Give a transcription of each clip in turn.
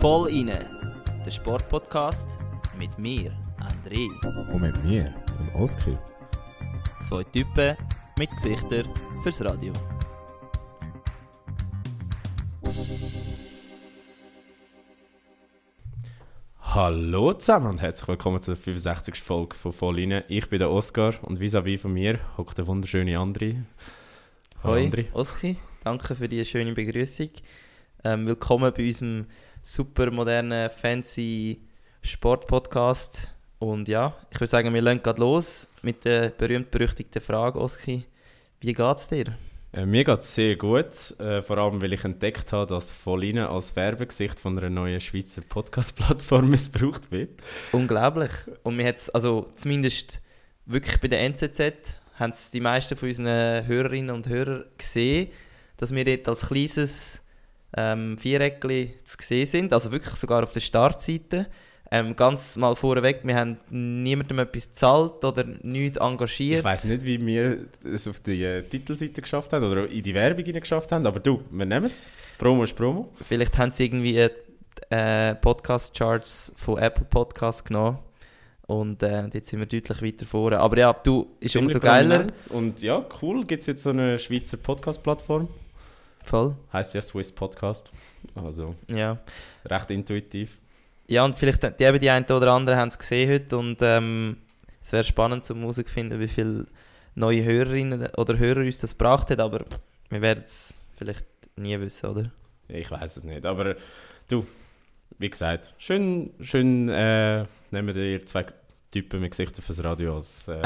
Voll inne, der Sportpodcast mit mir, André. Und mit mir, dem Oskar. Zwei Typen mit Gesichtern fürs Radio. Hallo zusammen und herzlich willkommen zur 65. Folge von Voll inne. Ich bin der Oskar und vis-à-vis von mir hockt der wunderschöne André. Hallo André. Oski, danke für die schöne Begrüßung. Ähm, willkommen bei unserem super modernen, fancy Sportpodcast. Und ja, ich würde sagen, wir legen gerade los mit der berühmt-berüchtigten Frage, Oski. Wie geht's dir? Äh, mir geht es sehr gut, äh, vor allem weil ich entdeckt habe, dass Volline als Werbegesicht von einer neuen Schweizer Podcast-Plattform missbraucht wird. Unglaublich. Und wir haben also zumindest wirklich bei der NZZ haben es die meisten von unseren Hörerinnen und Hörern gesehen, dass wir dort als kleines ähm, Viereckchen zu sehen sind, also wirklich sogar auf der Startseite. Ähm, ganz mal vorweg, wir haben niemandem etwas gezahlt oder nichts engagiert. Ich weiß nicht, wie wir es auf die äh, Titelseite geschafft haben oder in die Werbung geschafft haben, aber du, wir nehmen es. Promo ist Promo. Vielleicht haben sie irgendwie äh, Podcast-Charts von Apple Podcasts genommen und äh, jetzt sind wir deutlich weiter vorne. Aber ja, du, ist umso geiler. Und ja, cool, gibt es jetzt so eine Schweizer Podcast-Plattform. Voll. Heißt ja Swiss Podcast. Also ja. recht intuitiv. Ja, und vielleicht die, eben die einen oder anderen haben es gesehen heute und ähm, es wäre spannend zum herauszufinden, wie viele neue Hörerinnen oder Hörer uns das gebracht hat, aber wir werden es vielleicht nie wissen, oder? Ich weiß es nicht, aber du, wie gesagt, schön, schön äh, nehmen wir zwei Typen mit Gesichtern fürs Radio als, äh,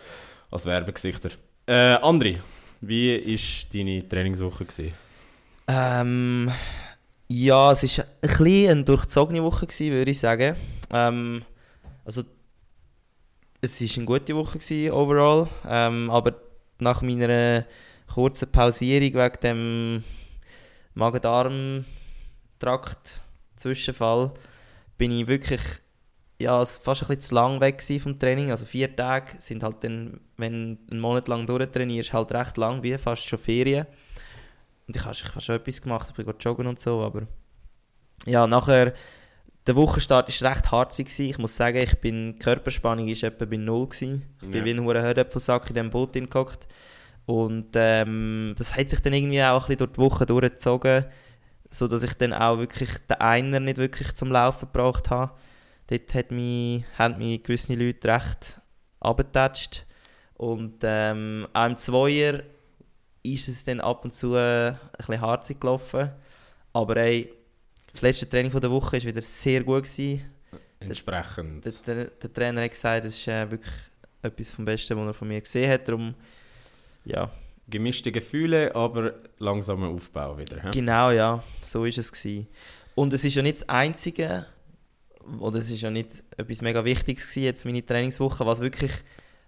als Werbegesichter. Äh, Andri, wie war deine Trainingswoche? Gewesen? Ähm, ja, es war ein bisschen eine durchzogene Woche, gewesen, würde ich sagen. Ähm, also, es war eine gute Woche gewesen, overall, ähm, aber nach meiner kurzen Pausierung wegen dem Magen-Darm-Trakt-Zwischenfall bin ich wirklich ja, fast ein bisschen zu lang weg vom Training. Also vier Tage sind halt dann, wenn du einen Monat lang durchtrainierst, halt recht lang, wie fast schon Ferien. Und ich habe, schon etwas gemacht, ich bin joggen und so, aber ja, nachher, der Wochenstart war recht hart. Gewesen. Ich muss sagen, ich bin, Körperspannung war etwa bei null. Gewesen. Ich bin wie ein hoher Herdöpfelsack in diesem Boot gehockt. Und ähm, das hat sich dann irgendwie auch ein bisschen durch die Woche durchgezogen, sodass ich dann auch wirklich den Einer nicht wirklich zum Laufen gebracht habe. Dort hat mich, haben mich gewisse Leute recht abgetatscht. Und ähm, auch im Zweier ist es dann ab und zu äh, ein bisschen harzig gelaufen. Aber ey, das letzte Training der Woche war wieder sehr gut. Gewesen. Entsprechend. Der, der, der, Trainer hat gesagt, es ist äh, wirklich etwas vom Besten, was er von mir gesehen hat. Darum, ja. Gemischte Gefühle, aber langsamer Aufbau wieder. He? Genau, ja. So war es. Gewesen. Und es ist ja nicht das Einzige, oder es ist ja nicht etwas mega Wichtiges gewesen, jetzt meine Trainingswoche, was wirklich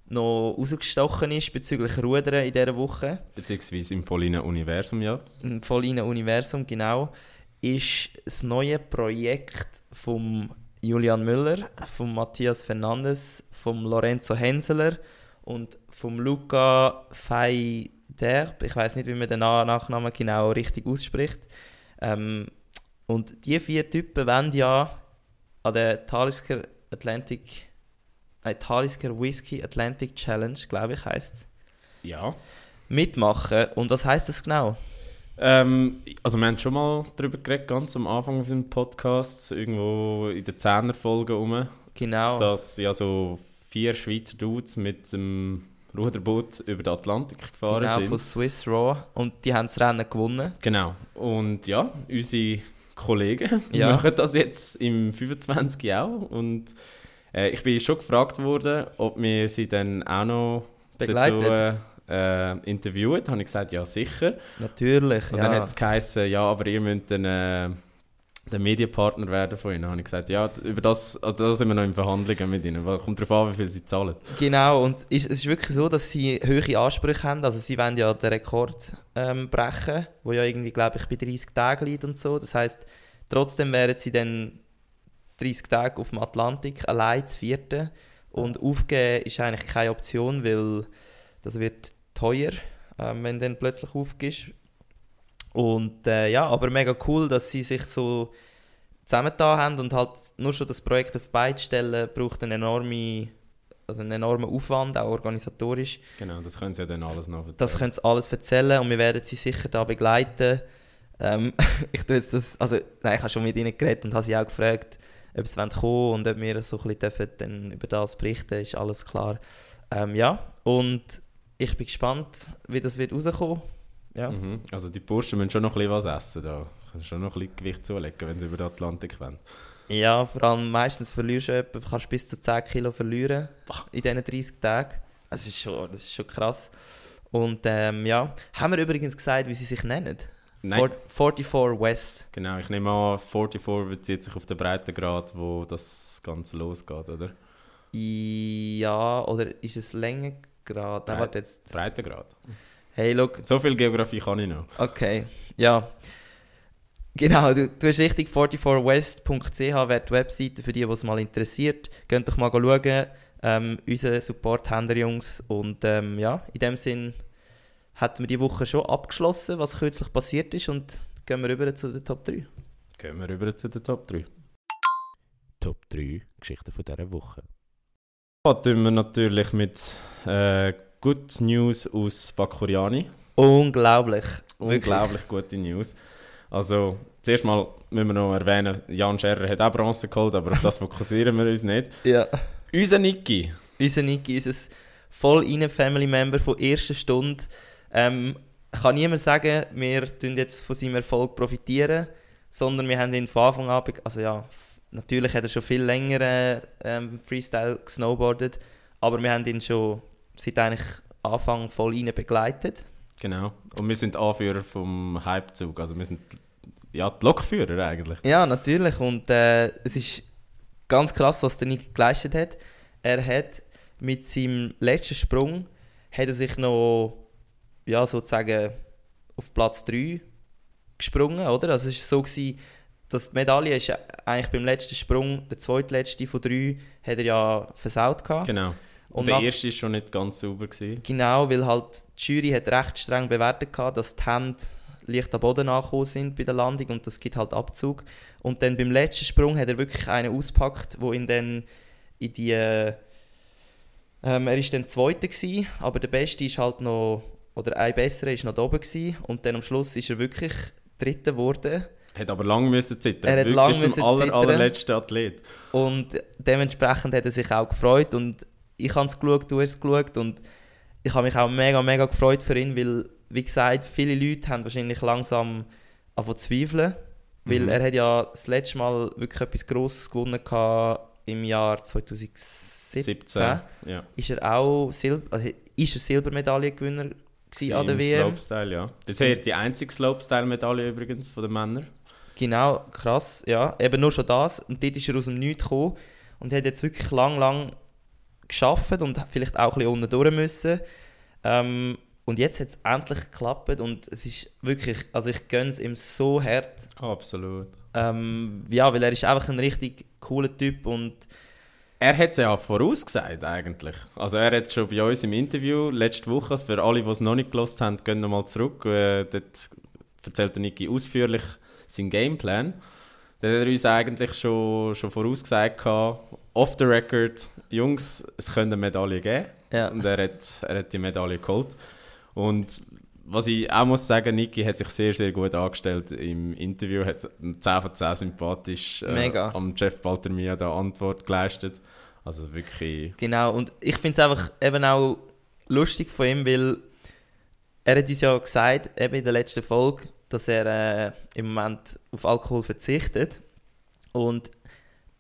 noch rausgestochen ist bezüglich Rudern in dieser Woche. Beziehungsweise im Vollinen Universum, ja. Im Vollinen Universum, genau. Ist das neue Projekt von Julian Müller, von Matthias Fernandes, von Lorenzo Henseler und von Luca Feiderb. Ich weiß nicht, wie man den Nachnamen genau richtig ausspricht. Ähm, und die vier Typen wollen ja an der Talisker Atlantic nein, Talisker Whisky Atlantic Challenge, glaube ich, heißt es. Ja. Mitmachen. Und was heißt das genau? Ähm, also wir haben schon mal darüber geredet, ganz am Anfang des Podcasts, irgendwo in der 10er Folge rum. Genau. Dass ja so vier Schweizer Dudes mit dem Ruderboot über den Atlantik gefahren genau, sind. Genau, von Swiss Raw. Und die haben das Rennen gewonnen. Genau. Und ja, unsere Kollegen ja. machen das jetzt im 25 auch. Und äh, ich bin schon gefragt worden, ob wir sie dann auch noch Begleitet. dazu äh, interviewt. habe ich gesagt, ja sicher. Natürlich, Und ja. dann hat es geheißen, ja, aber ihr müsst dann äh, der Medienpartner werden von ihnen. Habe ich gesagt, ja, über das, also da sind wir noch in Verhandlungen mit ihnen. Weil kommt darauf an, wie viel sie zahlen. Genau, und ist, es ist wirklich so, dass sie hohe Ansprüche haben. Also sie wollen ja den Rekord ähm, brechen, wo ja irgendwie, glaube ich, bei 30 Tagen liegt und so. Das heißt, trotzdem wären sie dann 30 Tage auf dem Atlantik, allein zu vierten. Und aufgeben ist eigentlich keine Option, weil das wird teuer, ähm, wenn du dann plötzlich aufgibst. Und äh, ja, aber mega cool, dass sie sich so zusammengetan haben und halt nur schon das Projekt auf beide stellen, braucht einen enorme, also einen enormen Aufwand, auch organisatorisch. Genau, das können sie ja dann alles noch erzählen. Das können sie alles erzählen und wir werden sie sicher da begleiten. Ähm, ich tue jetzt das, also nein, ich habe schon mit ihnen geredet und habe sie auch gefragt, ob sie kommen wollen und ob wir so ein bisschen dann über das berichten, ist alles klar. Ähm, ja, und ich bin gespannt, wie das wird rauskommen. Ja. Mhm. Also die Burschen müssen schon noch ein bisschen was essen da. Kannst schon noch ein bisschen Gewicht zulegen, wenn sie über den Atlantik wollen. Ja, vor allem meistens verlierst du etwa, kannst bis zu 10 Kilo verlieren in diesen 30 Tagen. Das ist schon, das ist schon krass. Und ähm, ja, haben wir übrigens gesagt, wie sie sich nennen? Nein. 44 West. Genau, ich nehme an, 44 bezieht sich auf den Breitengrad, wo das Ganze losgeht, oder? Ja, oder ist es Längengrad? Nein, warte jetzt. Breitengrad. Hey, look. So viel Geografie kann ich noch. Okay, ja. Genau, du, du hast richtig 44west.ch wäre die Webseite für die, die es mal interessiert. Geht doch mal schauen. Ähm, unser Support haben Jungs. Und ähm, ja, in dem Sinn hatten wir die Woche schon abgeschlossen, was kürzlich passiert ist und gehen wir rüber zu den Top 3. Gehen wir rüber zu den Top 3. Top 3 Geschichten von dieser Woche. Starten wir natürlich mit äh, Good News aus Bakuriani. Unglaublich. Unglaublich gute News. Also, zuerst mal müssen wir noch erwähnen, Jan Scherrer hat auch Bronze geholt, aber auf das fokussieren wir uns nicht. Ja. Unser Niki. Unser Niki, unser voll in Family Member von erster Stunde ähm, kann niemand sagen, wir tun jetzt von seinem Erfolg profitieren, sondern wir haben ihn von Anfang an, also ja, natürlich hat er schon viel länger ähm, Freestyle gesnowboardet, aber wir haben ihn schon seit eigentlich Anfang voll rein begleitet. Genau. Und wir sind Anführer vom Hypezug, also wir sind ja die Lokführer eigentlich. Ja, natürlich. Und äh, es ist ganz krass, was der Nick geleistet hat. Er hat mit seinem letzten Sprung hat er sich noch ja, sozusagen auf Platz 3 gesprungen, oder? Also es war so, gewesen, dass die Medaille ist eigentlich beim letzten Sprung, der zweitletzte von drei, hat er ja versaut gehabt. Genau. Und, der erste war schon nicht ganz sauber. Gewesen. Genau, weil halt die Jury hat recht streng bewertet gehabt, dass die Hände leicht am Boden angekommen sind bei der Landung und das gibt halt Abzug. Und dann beim letzten Sprung hat er wirklich einen ausgepackt, wo ihn dann in die... Ähm, er war dann Zweiter, gewesen, aber der Beste ist halt noch oder ein besserer war noch oben gewesen, und dann am Schluss ist er wirklich Dritter geworden. Hat aber lange müssen zittern. Er hat lange bis zum aller, allerletzten Athlet. Und dementsprechend hat er sich auch gefreut und ich habe es geschaut, du hast es geschaut und ich habe mich auch mega, mega gefreut für ihn, weil, wie gesagt, viele Leute haben wahrscheinlich langsam angefangen zu zweifeln, weil mhm. er hat ja das letzte Mal wirklich etwas Grosses gewonnen im Jahr 2017. 17, ja. Ist er auch Sil also ist er Silbermedaillengewinner an der WM. Slopestyle, ja. Das ist die einzige Slopestyle-Medaille übrigens von den Männern. Genau, krass, ja. Eben nur schon das. Und dort ist er aus dem Nichts gekommen und hat jetzt wirklich lang, lang geschafft und vielleicht auch ein bisschen unten durch müssen. Ähm, und jetzt hat es endlich geklappt und es ist wirklich, also ich gönne es ihm so hart. Absolut. Ähm, ja, weil er ist einfach ein richtig cooler Typ und er hat es ja vorausgesagt eigentlich. Also er hat schon bei uns im Interview letzte Woche, also für alle, die es noch nicht gelost haben, gehen nochmal zurück. Äh, dort erzählt Niki ausführlich seinen Gameplan. Da hat er uns eigentlich schon, schon vorausgesagt, off the record, Jungs, es könnte eine Medaille geben. Ja. Und er hat, er hat die Medaille geholt. Und was ich auch muss sagen, Niki hat sich sehr, sehr gut angestellt im Interview, hat 10 von 10 sympathisch äh, am Jeff Baltermia da Antwort geleistet. Also wirklich... Genau, und ich finde es einfach eben auch lustig von ihm, weil er hat uns ja gesagt, eben in der letzten Folge, dass er äh, im Moment auf Alkohol verzichtet. Und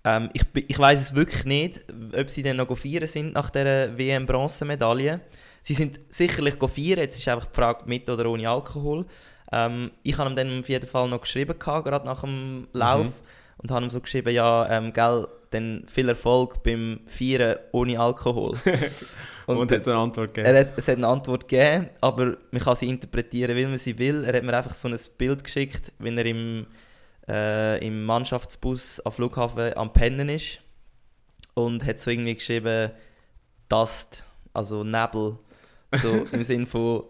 ähm, ich, ich weiß es wirklich nicht, ob sie dann noch feiern sind nach der WM-Bronzemedaille. Sie sind sicherlich feiern, jetzt ist einfach die Frage, mit oder ohne Alkohol. Ähm, ich habe ihm dann auf jeden Fall noch geschrieben, gerade nach dem Lauf, mhm. und habe ihm so geschrieben, ja, ähm, gell, dann viel Erfolg beim Feiern ohne Alkohol. und, und hat es eine Antwort gegeben? Er hat, es hat eine Antwort gegeben, aber man kann sie interpretieren, wie man sie will. Er hat mir einfach so ein Bild geschickt, wenn er im, äh, im Mannschaftsbus am Flughafen am Pennen ist und hat so irgendwie geschrieben, Dust, also Nebel so im Sinne von,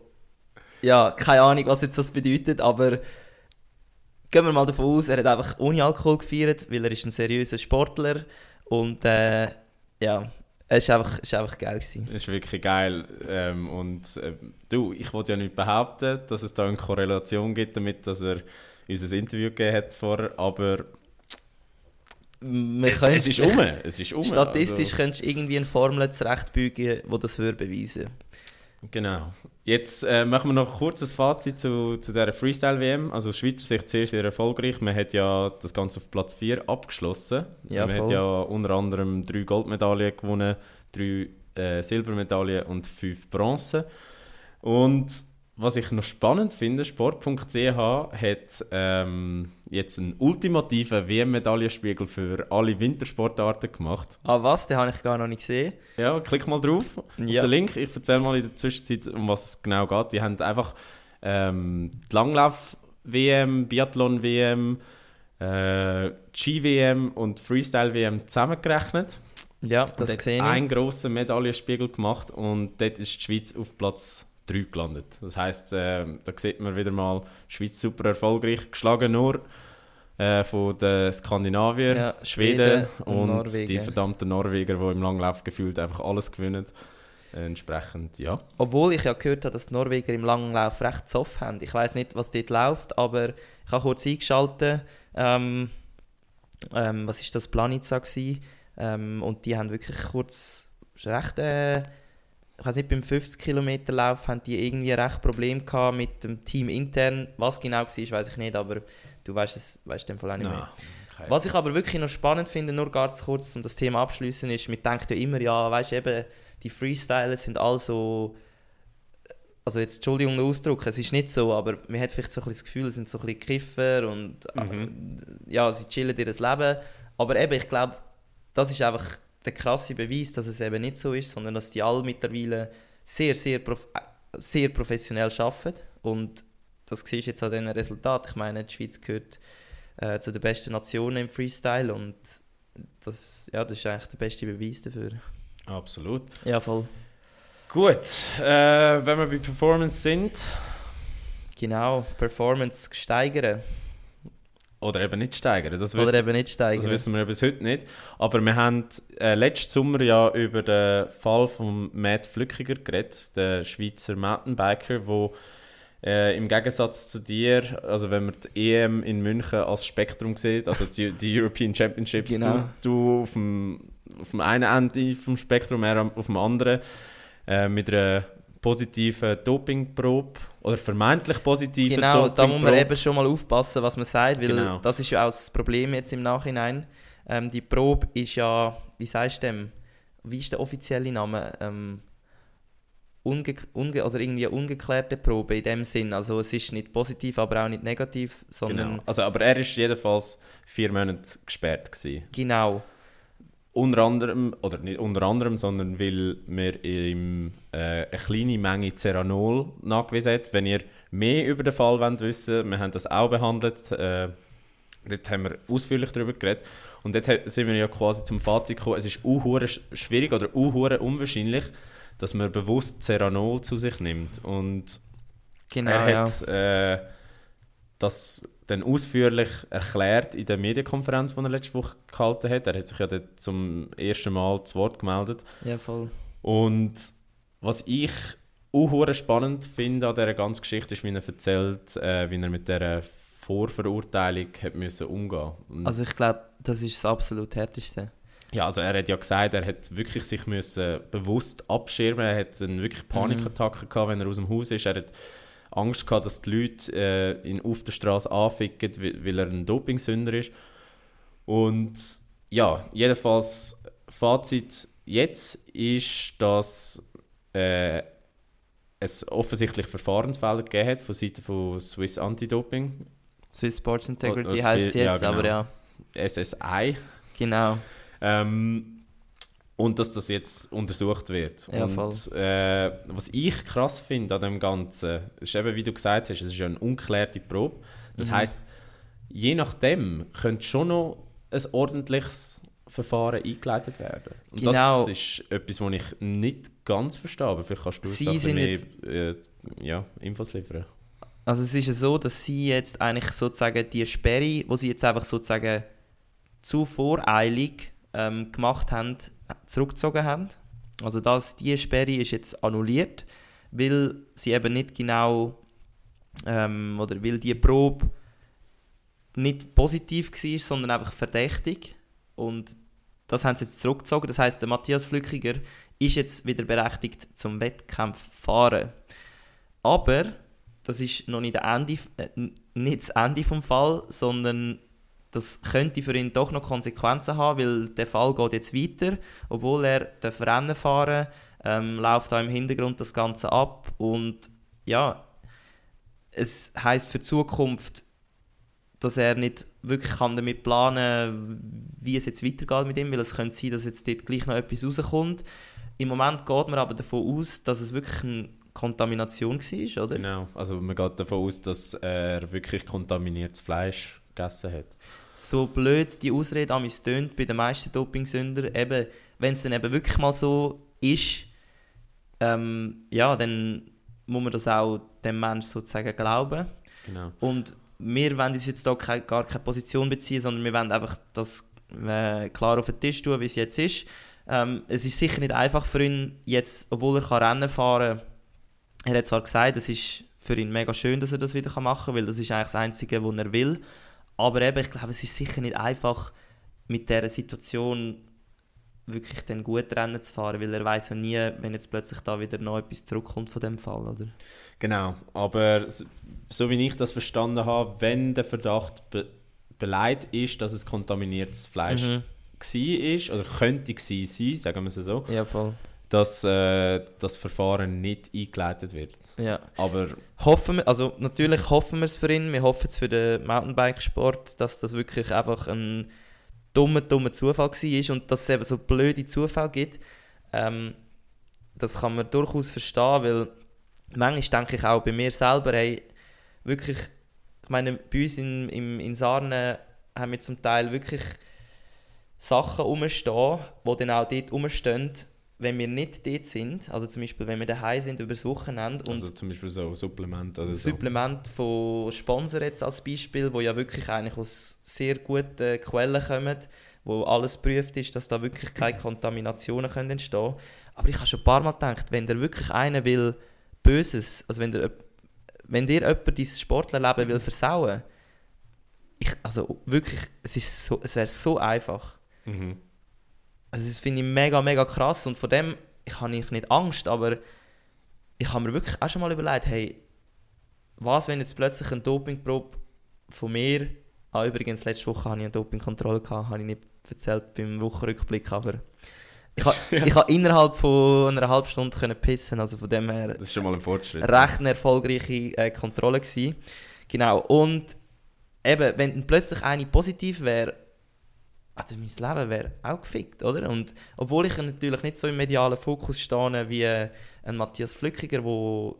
ja, keine Ahnung, was jetzt das bedeutet, aber gehen wir mal davon aus, er hat einfach ohne Alkohol gefeiert, weil er ist ein seriöser Sportler und äh, ja, es war einfach, es einfach geil. Gewesen. Es ist wirklich geil. Ähm, und äh, du, ich wollte ja nicht behaupten, dass es da eine Korrelation gibt damit, dass er uns ein Interview gegeben hat vorher, aber es, es, ist um. Es ist um. Statistisch also. könntest du irgendwie eine Formel zurechtbügen, die das würde beweisen Genau. Jetzt äh, machen wir noch kurz ein Fazit zu, zu dieser Freestyle-WM. Also aus Schweizer Sicht sehr, sehr erfolgreich. Man hat ja das Ganze auf Platz 4 abgeschlossen. Ja, Man voll. hat ja unter anderem drei Goldmedaillen gewonnen, drei äh, Silbermedaillen und fünf Bronze. Und was ich noch spannend finde, Sport.ch hat ähm, jetzt einen ultimativen WM-Medaillenspiegel für alle Wintersportarten gemacht. Ah was? Den habe ich gar noch nicht gesehen. Ja, klick mal drauf ja. auf den Link. Ich erzähle mal in der Zwischenzeit, um was es genau geht. Die haben einfach ähm, die Langlauf-WM, Biathlon-WM, äh, Ski-WM und Freestyle-WM zusammengerechnet. Ja, das sehe ich. einen grossen Medaillenspiegel gemacht und dort ist die Schweiz auf Platz 3 gelandet. Das heisst, äh, da sieht man wieder mal, Schweiz super erfolgreich, geschlagen nur äh, von den Skandinaviern, ja, Schweden, Schweden, und, und die verdammten Norweger, die im Langlauf gefühlt einfach alles gewinnen. Äh, entsprechend, ja. Obwohl ich ja gehört habe, dass die Norweger im Langlauf recht soft haben. Ich weiß nicht, was dort läuft, aber ich habe kurz eingeschaltet. Ähm, ähm, was ist das? Planica ähm, und die haben wirklich kurz recht äh, ich weiß nicht, beim 50 Kilometer Lauf haben die irgendwie ein recht Problem gehabt mit dem Team intern. Was genau war, weiß ich nicht, aber du weißt es weißt in dem Fall auch nicht mehr. No, Was ich aber wirklich noch spannend finde, nur ganz kurz, um das Thema abschließen, ist, man denkt ja immer, ja, weißt du, eben, die Freestyler sind also also jetzt Entschuldigung den Ausdruck, es ist nicht so, aber man hat vielleicht so ein das Gefühl, es sind so ein bisschen Kiffer und mhm. ja, sie chillen ihr Leben. Aber eben, ich glaube, das ist einfach der krasse Beweis, dass es eben nicht so ist, sondern dass die alle mittlerweile sehr, sehr, prof sehr professionell arbeiten. Und das siehst du jetzt an diesen Resultaten. Ich meine, die Schweiz gehört äh, zu den besten Nationen im Freestyle und das, ja, das ist eigentlich der beste Beweis dafür. Absolut. Ja, voll. Gut, äh, wenn wir bei Performance sind. Genau, Performance steigern. Oder eben nicht steigern. Das Oder wissen, eben nicht steigern. Das wissen wir bis heute nicht. Aber wir haben äh, letzten Sommer ja über den Fall von Matt Flückiger geredet, der Schweizer Mountainbiker, der äh, im Gegensatz zu dir, also wenn man die EM in München als Spektrum sieht, also die, die European Championships, genau. du, du auf, dem, auf dem einen Ende vom Spektrum, er auf dem anderen, äh, mit einer positiven Dopingprobe oder vermeintlich positiven Genau, da muss man eben schon mal aufpassen, was man sagt, weil genau. das ist ja auch das Problem jetzt im Nachhinein. Ähm, die Probe ist ja, wie sagst du dem, wie ist der offizielle Name? Ähm, unge, unge, oder irgendwie eine ungeklärte Probe in dem Sinn. Also es ist nicht positiv, aber auch nicht negativ, sondern... Genau. Also, aber er ist jedenfalls vier Monate gesperrt gewesen. Genau. Unter anderem, oder nicht unter anderem, sondern weil wir ihm äh, eine kleine Menge Ceranol nachgewiesen hat. Wenn ihr mehr über den Fall wollt wissen wir haben das auch behandelt, äh, dort haben wir ausführlich darüber geredet. Und dort sind wir ja quasi zum Fazit gekommen, es ist unhure schwierig oder unhure unwahrscheinlich, dass man bewusst Ceranol zu sich nimmt. Und genau, er hat ja. äh, das dann ausführlich erklärt in der Medienkonferenz, die er letzte Woche gehalten hat. Er hat sich ja dort zum ersten Mal zu Wort gemeldet. Ja, voll. Und was ich auch spannend finde an dieser ganzen Geschichte, ist, wie er erzählt, äh, wie er mit dieser Vorverurteilung hat müssen umgehen musste. Also ich glaube, das ist das absolut Härteste. Ja, also er hat ja gesagt, er hat wirklich sich müssen bewusst abschirmen. Er hat eine wirklich Panikattacke mhm. gehabt, wenn er aus dem Haus ist. Er hat Angst gehabt, dass die Leute äh, ihn auf der Straße anficken, weil er ein Dopingsünder ist. Und ja, jedenfalls Fazit jetzt ist, dass äh, es offensichtlich Verfahrensfälle gegeben hat von Seiten von Swiss Anti-Doping. Swiss Sports Integrity heißt es jetzt, ja, genau. aber ja. SSI. Genau. Ähm, und dass das jetzt untersucht wird. Ja, und äh, was ich krass finde an dem Ganzen, ist eben, wie du gesagt hast, es ist ja eine unklärte Probe. Das mhm. heißt, je nachdem könnte schon noch ein ordentliches Verfahren eingeleitet werden. Und Genau. das ist etwas, was ich nicht ganz verstehe, aber vielleicht kannst du uns Sie sind mehr äh, ja, Infos liefern. Also es ist ja so, dass sie jetzt eigentlich sozusagen die Sperre, wo sie jetzt einfach sozusagen zu voreilig ähm, gemacht haben, zurückgezogen haben. Also das, die Sperre ist jetzt annulliert, weil sie eben nicht genau ähm, oder weil die Probe nicht positiv war, sondern einfach verdächtig und das haben sie jetzt zurückgezogen. Das heißt, der Matthias Flückiger ist jetzt wieder berechtigt zum Wettkampf fahren. Aber das ist noch nicht, Ende, äh, nicht das Ende vom Fall, sondern das könnte für ihn doch noch Konsequenzen haben, weil der Fall geht jetzt weiter, obwohl er darf Rennen fahren ähm, läuft da im Hintergrund das Ganze ab und ja, es heißt für die Zukunft, dass er nicht wirklich kann damit planen wie es jetzt weitergeht mit ihm, weil es könnte sein, dass jetzt dort gleich noch etwas rauskommt. Im Moment geht man aber davon aus, dass es wirklich eine Kontamination war, oder? Genau, also man geht davon aus, dass er wirklich kontaminiertes Fleisch gegessen hat. So blöd die Ausrede an tönt bei den meisten Dopingsünder, eben, wenn es dann eben wirklich mal so ist, ähm, ja, dann muss man das auch dem Menschen sozusagen glauben. Genau. Und wir wollen uns jetzt da keine, gar keine Position beziehen, sondern wir wollen einfach das äh, klar auf den Tisch tun, wie es jetzt ist. Ähm, es ist sicher nicht einfach für ihn, jetzt, obwohl er kann Rennen fahren kann, er hat zwar gesagt, es ist für ihn mega schön, dass er das wieder machen kann, weil das ist eigentlich das Einzige, was er will. Aber eben, ich glaube, es ist sicher nicht einfach, mit dieser Situation wirklich dann gut Rennen zu fahren, weil er weiß ja nie, wenn jetzt plötzlich da wieder noch etwas zurückkommt von dem Fall, oder? Genau, aber so wie ich das verstanden habe, wenn der Verdacht be beleidigt ist, dass es kontaminiertes Fleisch Mhm. war, oder könnte gewesen sein, sagen wir es so, Ja, voll. dass äh, das Verfahren nicht eingeleitet wird. Ja. Aber Hoffen wir, also natürlich hoffen wir es für ihn, wir hoffen es für den Mountainbike-Sport, dass das wirklich einfach ein dummer, dummer Zufall war und dass es eben so blöde Zufälle gibt. Ähm, das kann man durchaus verstehen, weil manchmal denke ich auch bei mir selber, hey, wirklich, ich meine, bei uns in, im, in Sarnen haben wir zum Teil wirklich Sachen rumstehen, die dann auch dort rumstehen, wenn wir nicht dort sind, also zum Beispiel, wenn wir daheim sind über das Wochenende und also zum Beispiel so Supplement oder so. Supplement von Sponsor jetzt als Beispiel, wo ja wirklich eigentlich aus sehr guten Quellen kommen, wo alles geprüft ist, dass da wirklich keine Kontaminationen können entstehen Aber ich habe schon ein paar Mal gedacht, wenn der wirklich einer will Böses, also wenn der, wenn dir jemand dein Sportlerleben will versauen, ich, also wirklich, es, ist so, es wäre so einfach. Mhm. Also das finde ich mega, mega krass und von dem, ich habe nicht Angst, aber ich habe mir wirklich auch schon mal überlegt, hey, was, wenn jetzt plötzlich ein Dopingprobe von mir, ah übrigens, letzte Woche hatte ich eine Dopingkontrolle, gehabt, habe ich nicht erzählt beim Wochenrückblick, aber ich habe ich habe innerhalb von einer halben Stunde können pissen, also von dem her Das ist schon mal ein Fortschritt. recht eine erfolgreiche äh, Kontrolle gewesen. Genau, und eben, wenn plötzlich eine positiv wäre, also mein Leben wäre auch gefickt, oder? Und obwohl ich natürlich nicht so im medialen Fokus stehe wie äh, ein Matthias Flückiger, der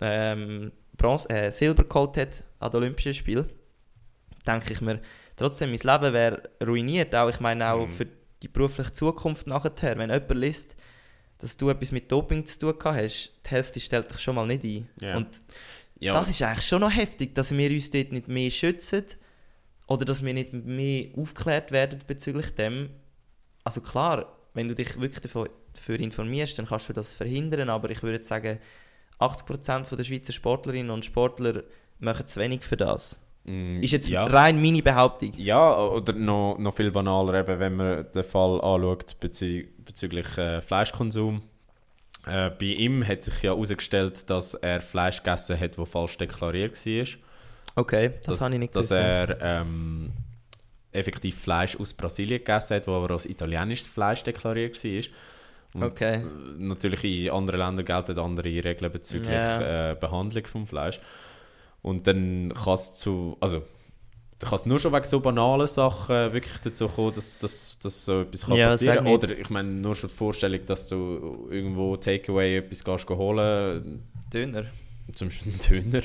ähm, Bronze, äh, Silber geholt hat an den Olympischen Spielen, denke ich mir, trotzdem, mein Leben wäre ruiniert. Auch, ich meine auch Mhm. für die berufliche Zukunft nachher. Wenn jemand liest, dass du etwas mit Doping zu tun hast, die Hälfte stellt dich schon mal nicht ein. Ja. Und ja, das ist eigentlich schon noch heftig, dass wir uns dort nicht mehr schützen oder dass wir nicht mehr aufgeklärt werden bezüglich dem. Also klar, wenn du dich wirklich dafür, informierst, dann kannst du das verhindern, aber ich würde sagen, 80% der Schweizer Sportlerinnen und Sportler machen zu wenig für das. mm, Ist jetzt ja. rein meine Behauptung. Ja, oder noch, noch viel banaler, eben, wenn man den Fall anschaut bezü bezüglich äh, Fleischkonsum. Äh, bei ihm hat sich ja herausgestellt, dass er Fleisch gegessen hat, das falsch deklariert war. Okay, das dass, habe ich nicht Dass gewusst. er ähm, effektiv Fleisch aus Brasilien gegessen hat, das aber als italienisches Fleisch deklariert war. Und Okay. äh, natürlich in anderen Ländern gelten andere Regeln bezüglich Ja. äh, Behandlung vom Fleisch. Und dann kann es zu, also da kann es nur schon wegen so banalen Sachen wirklich dazu kommen, dass, dass, dass so etwas kann Ja, passieren kann. Oder ich meine, nur schon die Vorstellung, dass du irgendwo Takeaway etwas gehst holen, Döner. Zum Beispiel einen Döner.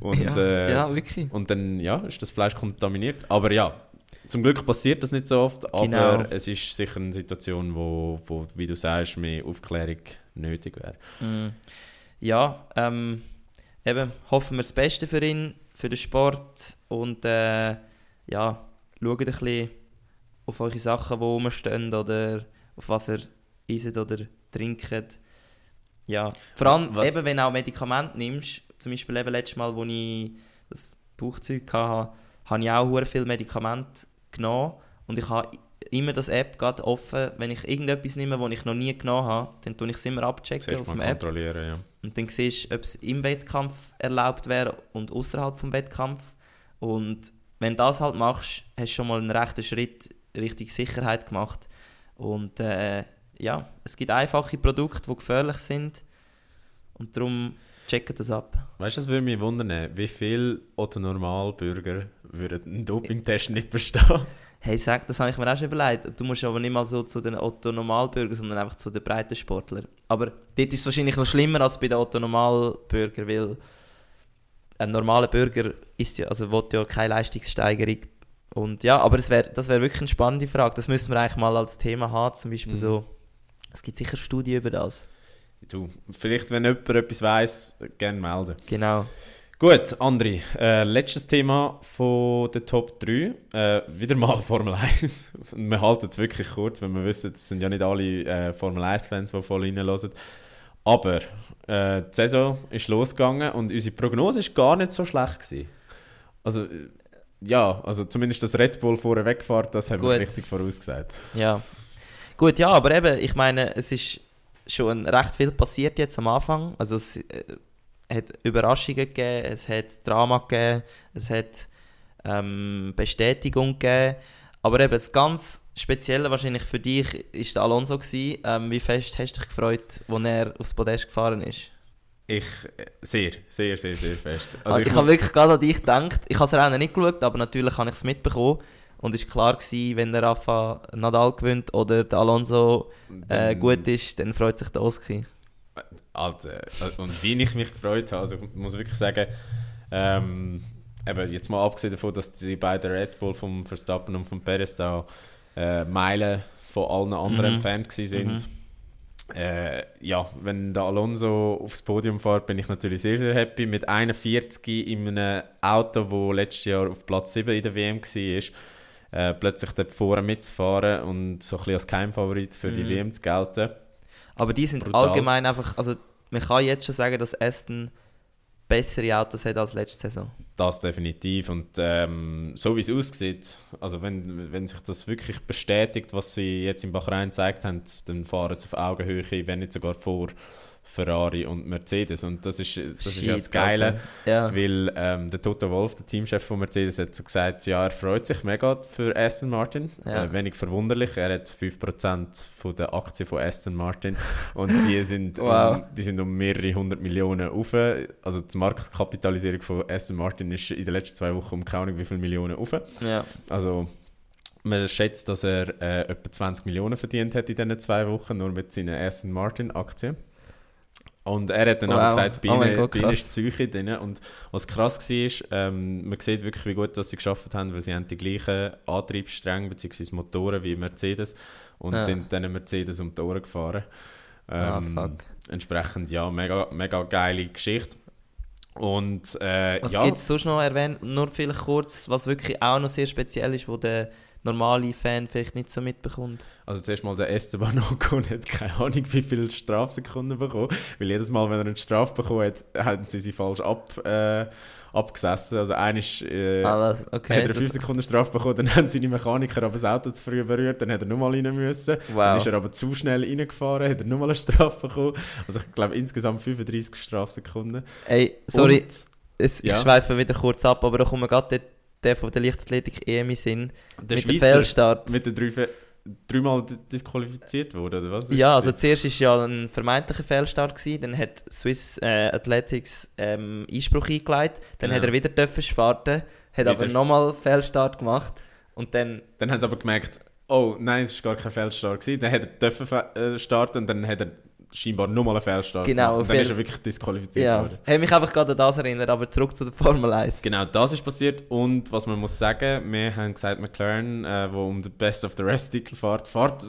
Und, ja, äh, ja, wirklich. und dann ja, ist das Fleisch kontaminiert. Aber ja, zum Glück passiert das nicht so oft, aber Genau. es ist sicher eine Situation, wo, wo, wie du sagst, mehr Aufklärung nötig wäre. Mm. Ja, ähm, eben hoffen wir das Beste für ihn, für den Sport und äh, ja, schaut ein bisschen auf eure Sachen, die rumstehen oder auf was ihr isst oder trinkt. Ja, vor allem Was- eben, wenn du auch Medikamente nimmst, zum Beispiel eben letztes Mal, als ich das Bauchzeug hatte, habe ich auch sehr viel Medikamente genommen und ich habe immer das App gerade offen, wenn ich irgendetwas nehme, das ich noch nie genommen habe, dann tue ich es immer abchecken auf dem App. ja. Und dann siehst du, ob es im Wettkampf erlaubt wäre und außerhalb vom Wettkampf. Und wenn du das halt machst, hast du schon mal einen rechten Schritt Richtung Sicherheit gemacht. Und äh, ja, es gibt einfache Produkte, die gefährlich sind. Und darum checken das ab. Weißt du, das würde mich wundern, wie viele Otto-Normalbürger würden einen Dopingtest nicht bestehen? Hey, sag, das habe ich mir auch schon überlegt. Du musst aber nicht mal so zu den Otto-Normalbürgern, sondern einfach zu den Breitensportlern. Aber dort ist es wahrscheinlich noch schlimmer als bei den Otto-Normalbürgern, weil ein normaler Bürger ist ja, also will ja keine Leistungssteigerung. Und ja, aber es wär, das wäre wirklich eine spannende Frage. Das müssen wir eigentlich mal als Thema haben. Zum Beispiel Mhm. so, es gibt sicher Studien über das. Du, vielleicht, wenn jemand etwas weiss, gerne melden. Genau. Gut, André, äh, letztes Thema von der Top 3. Äh, wieder mal Formel 1. Und wir halten es wirklich kurz, wenn wir wissen, es sind ja nicht alle äh, Formel 1-Fans, die voll reinhören. Aber äh, die Saison ist losgegangen und unsere Prognose war gar nicht so schlecht. Gewesen. Also, äh, ja, also zumindest das Red Bull vorher wegfährt, das haben wir Gut. richtig vorausgesagt. Ja. Gut, ja, aber eben, ich meine, es ist schon recht viel passiert jetzt am Anfang. Also es äh, hat Überraschungen gegeben, es hat Drama gegeben, es hat ähm, Bestätigung gegeben. Aber eben das ganz Spezielle wahrscheinlich für dich ist der Alonso gewesen. Ähm, wie fest hast du dich gefreut, als er aufs Podest gefahren ist? Ich, äh, sehr, sehr, sehr, sehr fest. Also ich muss- habe wirklich gerade an dich gedacht. Ich habe es auch noch nicht geschaut, aber natürlich habe ich es mitbekommen. Und es war klar, gewesen, wenn der Rafa Nadal gewinnt oder der Alonso äh, gut ist, dann freut sich der Oski. Alter, äh, und wie ich mich gefreut habe, also ich muss wirklich sagen, ähm, eben jetzt mal abgesehen davon, dass die beiden Red Bull vom Verstappen und vom Perez da äh, Meilen von allen anderen Mhm. entfernt sind. Äh, ja, wenn der Alonso aufs Podium fährt, bin ich natürlich sehr, sehr happy. Mit 41 in einem Auto, wo letztes Jahr auf Platz 7 in der WM war, äh, plötzlich dort vorne mitzufahren und so ein bisschen als Keimfavorit für die Mhm. WM zu gelten. Aber die sind Brutal. allgemein einfach, also man kann jetzt schon sagen, dass Aston bessere Autos hat als letzte Saison. Das definitiv. Und ähm, so wie es aussieht, also wenn, wenn sich das wirklich bestätigt, was sie jetzt in Bahrain gezeigt haben, dann fahren sie auf Augenhöhe, wenn nicht sogar vor Ferrari und Mercedes. Und das ist, das ist ja das Geile. Ja. weil ähm, der Toto Wolf, der Teamchef von Mercedes, hat so gesagt, ja, er freut sich mega für Aston Martin. Ja. Äh, wenig verwunderlich, er hat 5% von der Aktien von Aston Martin und die sind, Wow. um, die sind um mehrere hundert Millionen auf. Also die Marktkapitalisierung von Aston Martin ist in den letzten zwei Wochen um keine Ahnung wie viele Millionen auf. ja. Also man schätzt, dass er äh, etwa 20 Millionen verdient hat in diesen zwei Wochen, nur mit seinen Aston Martin Aktien. Und er hat dann Wow. auch gesagt, bei Oh ihnen, Gott, bei ist die Psyche drin. Und was krass war, ähm, man sieht wirklich, wie gut dass sie geschafft haben, weil sie haben die gleichen Antriebsstränge bzw. Motoren wie Mercedes und Ja. sind dann Mercedes um die Ohren gefahren. Ah, Ähm, fuck. Entsprechend, ja, mega, mega geile Geschichte. Und äh, Was ja, gibt es sonst noch erwähnt? Nur vielleicht kurz, was wirklich auch noch sehr speziell ist, wo der normale Fan vielleicht nicht so mitbekommt. Also zuerst mal der Esteban Ocon hat keine Ahnung, wie viele Strafsekunden bekommen. Weil jedes Mal, wenn er eine Strafe bekommen hat, haben sie sie falsch ab, äh, abgesessen. Also einmal äh, ah? Okay. hat er das- 5 Sekunden Strafe bekommen, dann haben seine Mechaniker aber das Auto zu früh berührt, dann hat er nochmal rein müssen. Dann wow. ist er aber zu schnell reingefahren, hat er nochmal eine Strafe bekommen. Also ich glaube insgesamt 35 Strafsekunden. Ey, sorry, Und es, Ja. ich schweife wieder kurz ab, aber da kommt mir gerade der, von der Leichtathletik EM in Sinn. der mit dem Schweizer Fehlstart. mit den drei, Fe- dreimal di- disqualifiziert wurde, oder was? Ja, also zuerst war ja ein vermeintlicher Fehlstart, gewesen, dann hat Swiss äh, Athletics ähm, Einspruch eingeleitet, dann Genau. hat er wieder dürfen starten, hat aber Wieder. nochmal Fehlstart gemacht und dann, Dann haben sie aber gemerkt, oh nein, es war gar kein Fehlstart. Gewesen. Dann hat er dürfen fe- äh, starten und dann hat er scheinbar nur mal einen Fehlstart Genau, gemacht. Und dann ist er wirklich disqualifiziert Ja, worden. habe mich einfach gerade an das erinnert, aber zurück zu der Formel 1. Genau, das ist passiert und was man muss sagen, wir haben gesagt, McLaren, äh, wo um den Best of the Rest Titel fährt, fährt,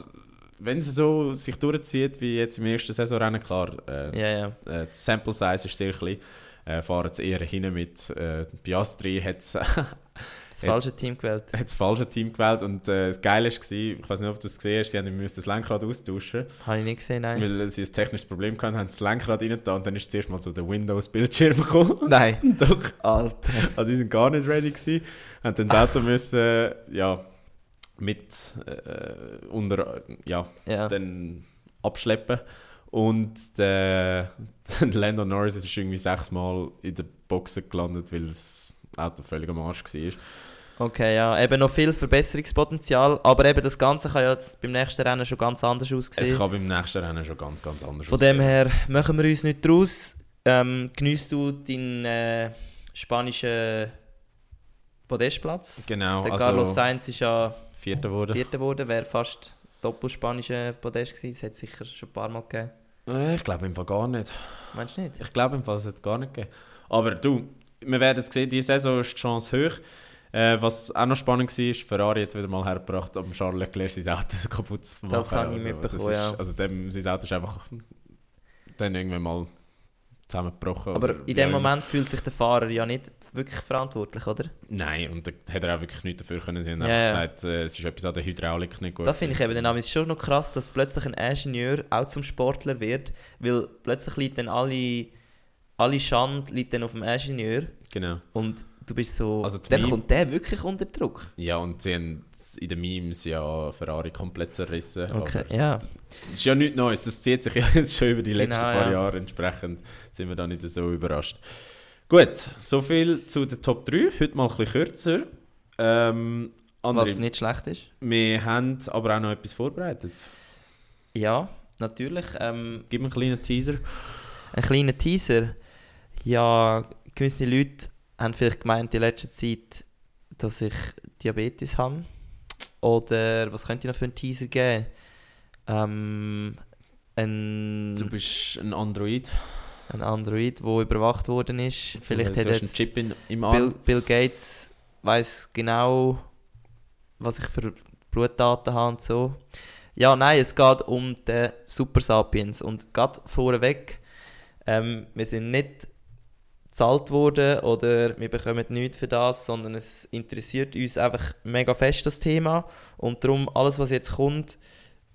wenn sie so sich durchzieht wie jetzt im ersten Saisonrennen, klar, äh, Ja, ja. äh, Sample Size ist sehr klein, äh, fahren sie eher hin mit. Äh, Piastri hat Das falsche Team gewählt. das falsche Team gewählt und äh, das Geile war, ich weiß nicht, ob du es gesehen hast, sie haben müssen das Lenkrad austauschen, Habe ich nicht gesehen, nein. weil sie ein technisches Problem hatten, haben das Lenkrad rein da und dann ist zuerst mal so der Windows-Bildschirm gekommen. Nein. Doch. Alter. Also die sind gar nicht ready gewesen. Haben dann das Auto müssen, ja, mit äh, unter, ja, Ja. dann abschleppen. Und der, der Lando Norris ist irgendwie sechsmal in der Boxen gelandet, weil das Auto völlig am Arsch war. Okay, ja. Eben noch viel Verbesserungspotenzial, aber eben das Ganze kann ja beim nächsten Rennen schon ganz anders Es aussehen. kann beim nächsten Rennen schon ganz, ganz anders Von dem aussehen. her machen wir uns nicht draus. Ähm, Geniesst du deinen äh, spanischen Podestplatz? Genau, Der also Carlos Sainz ist ja Vierter wurde. Vierter geworden, wäre fast doppelspanischer Podest gewesen. Das hat es sicher schon ein paar Mal gegeben. Äh, Ich glaube im Fall gar nicht. Meinst du nicht? Ich glaube im Fall, es hat es gar nicht gegeben. Aber du, wir werden es sehen, diese Saison ist die Chance hoch. Äh, was auch noch spannend war, ist, Ferrari jetzt wieder mal hergebracht, um Charles Leclerc sein Auto kaputt zu machen. Das habe ich das mitbekommen, ist, ja. Also dem, sein Auto ist einfach dann irgendwann mal zusammengebrochen. Aber in dem. Moment fühlt sich der Fahrer ja nicht wirklich verantwortlich, oder? Nein, und da hat er auch wirklich nichts dafür können. Sie haben ja. gesagt, äh, es ist etwas an der Hydraulik nicht gut. Das finde ich eben dann ist schon noch krass, dass plötzlich ein Ingenieur auch zum Sportler wird, weil plötzlich liegt dann alle, alle Schande liegt dann auf dem Ingenieur Genau. und du bist so, Also dann Meme- kommt der wirklich unter Druck. Ja, und sie haben in den Memes ja Ferrari komplett zerrissen. Okay, ja. Das ist ja nichts Neues, das zieht sich ja jetzt schon über die letzten Genau, paar ja. Jahre. Entsprechend sind wir da nicht so überrascht. Gut, soviel zu den Top 3. Heute mal ein bisschen kürzer. Ähm, andere, Was nicht schlecht ist. wir haben aber auch noch etwas vorbereitet. Ja, natürlich. Ähm, Gib mir einen kleinen Teaser. ein kleiner Teaser. Ja, gewisse Leute haben vielleicht gemeint in letzter Zeit, dass ich Diabetes habe. Oder was könnte ich noch für einen Teaser geben? Ähm, ein, Du bist ein Android. ein Android, der überwacht worden ist. Vielleicht hat jetzt Chip in, im Bill, Arm. Bill Gates weiß genau, was ich für Blutdaten habe und so. Ja, nein, es geht um den Super Sapiens. Und gerade vorweg, ähm, wir sind nicht bezahlt worden oder wir bekommen nichts für das, sondern es interessiert uns einfach mega fest, das Thema. Und darum, alles, was jetzt kommt,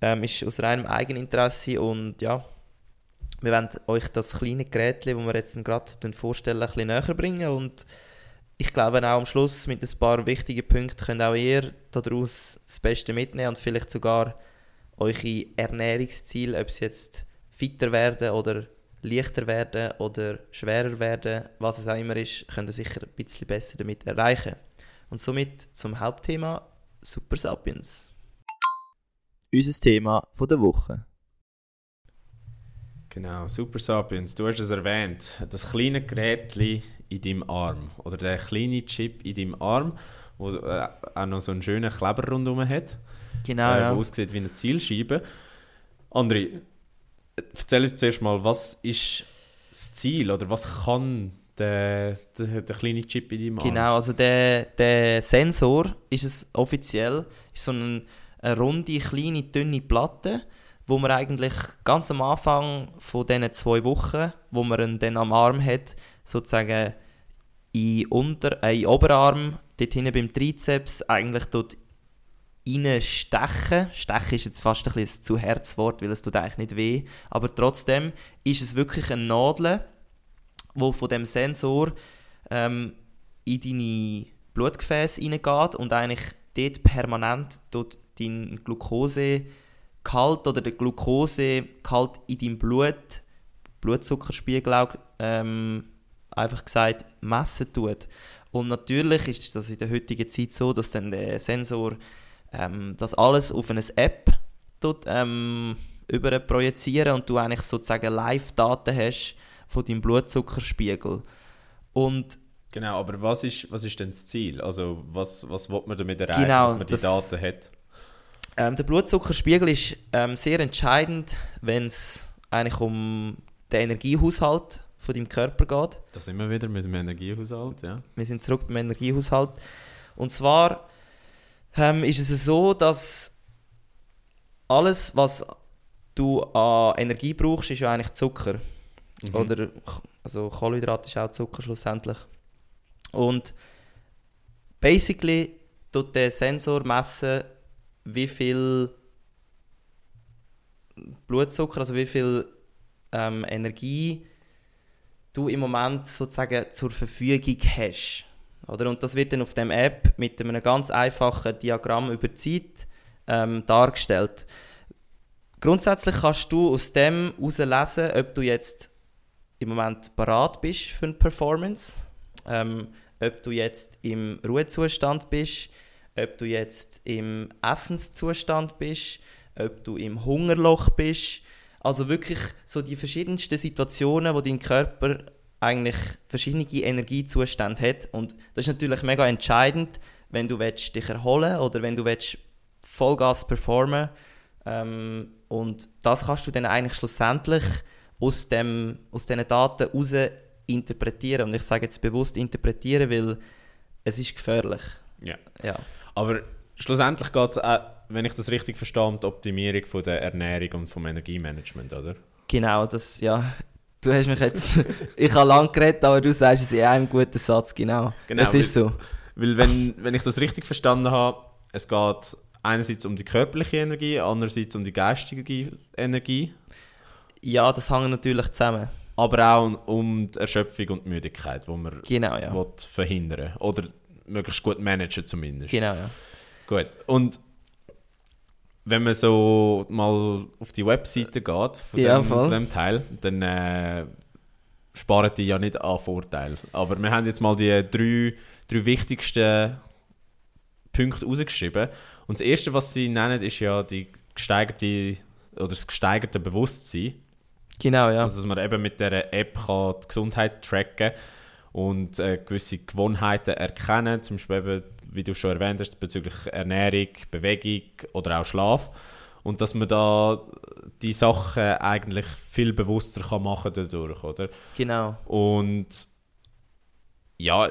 ähm, ist aus reinem Eigeninteresse und ja, wir wollen euch das kleine Gerät, das wir jetzt gerade vorstellen, ein bisschen näher bringen und ich glaube auch am Schluss mit ein paar wichtigen Punkten könnt auch ihr daraus das Beste mitnehmen und vielleicht sogar eure Ernährungsziele, ob es jetzt fitter werden oder leichter werden oder schwerer werden, was es auch immer ist, könnt ihr sicher ein bisschen besser damit erreichen. Und somit zum Hauptthema Super Sapiens. Unser Thema von der Woche. Genau, Super Sapiens, du hast es erwähnt. Das kleine Gerät in deinem Arm. Oder der kleine Chip in deinem Arm, wo äh, auch noch so einen schönen Kleber rundherum hat. Genau, äh, ja. der aussieht wie eine Zielscheibe. André, erzähl uns zuerst mal, was ist das Ziel oder was kann der, der, der kleine Chip in deinem Arm? Genau, also der, der Sensor ist es offiziell, ist so eine, eine runde, kleine, dünne Platte, wo man eigentlich ganz am Anfang von diesen zwei Wochen, wo man ihn dann am Arm hat, sozusagen in, Unter-, äh, in Oberarm, dort hinten beim Trizeps, eigentlich dort reinstechen. Stechen ist jetzt fast ein, ein zu Herzwort, weil es tut eigentlich nicht weh. Aber trotzdem ist es wirklich eine Nadel, wo von dem Sensor ähm, in deine Blutgefäße reingeht und eigentlich dort permanent dort dein Glukosegehalt oder der Glukosegehalt in deinem Blut, Blutzuckerspiegel auch, ähm, einfach gesagt, messen tut. Und natürlich ist das in der heutigen Zeit so, dass dann der Sensor ähm, das alles auf eine App dort, ähm, über projizieren und du eigentlich sozusagen Live-Daten hast von deinem Blutzuckerspiegel. Und Genau, aber was ist, was ist denn das Ziel? Also was, was will man damit erreichen, Genau, dass man die das- Daten hat? ähm, der Blutzuckerspiegel ist ähm, sehr entscheidend, wenn es eigentlich um den Energiehaushalt von deinem Körper geht. Da sind wir wieder mit dem Energiehaushalt, ja. Wir sind zurück beim Energiehaushalt. Und zwar ähm, ist es so, dass alles, was du an Energie brauchst, ist ja eigentlich Zucker. Mhm. Oder also Kohlenhydrat ist auch Zucker schlussendlich. Und basically tut der Sensor messen, wie viel Blutzucker, also wie viel ähm, Energie du im Moment sozusagen zur Verfügung hast. Oder? Und das wird dann auf dem App mit einem ganz einfachen Diagramm über Zeit ähm, dargestellt. Grundsätzlich kannst du aus dem herauslesen, ob du jetzt im Moment parat bist für eine Performance, ähm, ob du jetzt im Ruhezustand bist, ob du jetzt im Essenszustand bist, ob du im Hungerloch bist. Also wirklich so die verschiedensten Situationen, wo dein Körper eigentlich verschiedene Energiezustände hat. Und das ist natürlich mega entscheidend, wenn du willst, dich erholen oder wenn du willst, Vollgas performen ähm, Und das kannst du dann eigentlich schlussendlich aus, dem, aus diesen Daten heraus interpretieren. Und ich sage jetzt bewusst interpretieren, weil es ist gefährlich. Ja. Ja. Aber schlussendlich geht es, wenn ich das richtig verstehe, um die Optimierung von der Ernährung und vom Energiemanagement, oder? Genau, das, ja. Du hast mich jetzt, ich habe lange geredet, aber du sagst es in einem guten Satz, genau. Genau, Es ist so. Weil wenn, wenn ich das richtig verstanden habe, es geht einerseits um die körperliche Energie, andererseits um die geistige Energie, Ja, das hängt natürlich zusammen. aber auch um- die Erschöpfung und die Müdigkeit, die man Genau, ja. will verhindern Oder möglichst gut managen zumindest. Genau, ja. Gut. Und wenn man so mal auf die Webseite geht von, Ja, dem, von dem Teil, dann äh, sparen die ja nicht an Vorteil. Aber wir haben jetzt mal die drei, drei wichtigsten Punkte rausgeschrieben. Und das erste, was sie nennen, ist ja die gesteigerte oder das gesteigerte Bewusstsein. Genau, ja. Also, dass man eben mit dieser App kann die Gesundheit tracken und äh, gewisse Gewohnheiten erkennen, zum Beispiel eben, wie du schon erwähnt hast, bezüglich Ernährung, Bewegung oder auch Schlaf. Und dass man da die Sachen eigentlich viel bewusster kann machen dadurch, oder? Genau. Und ja,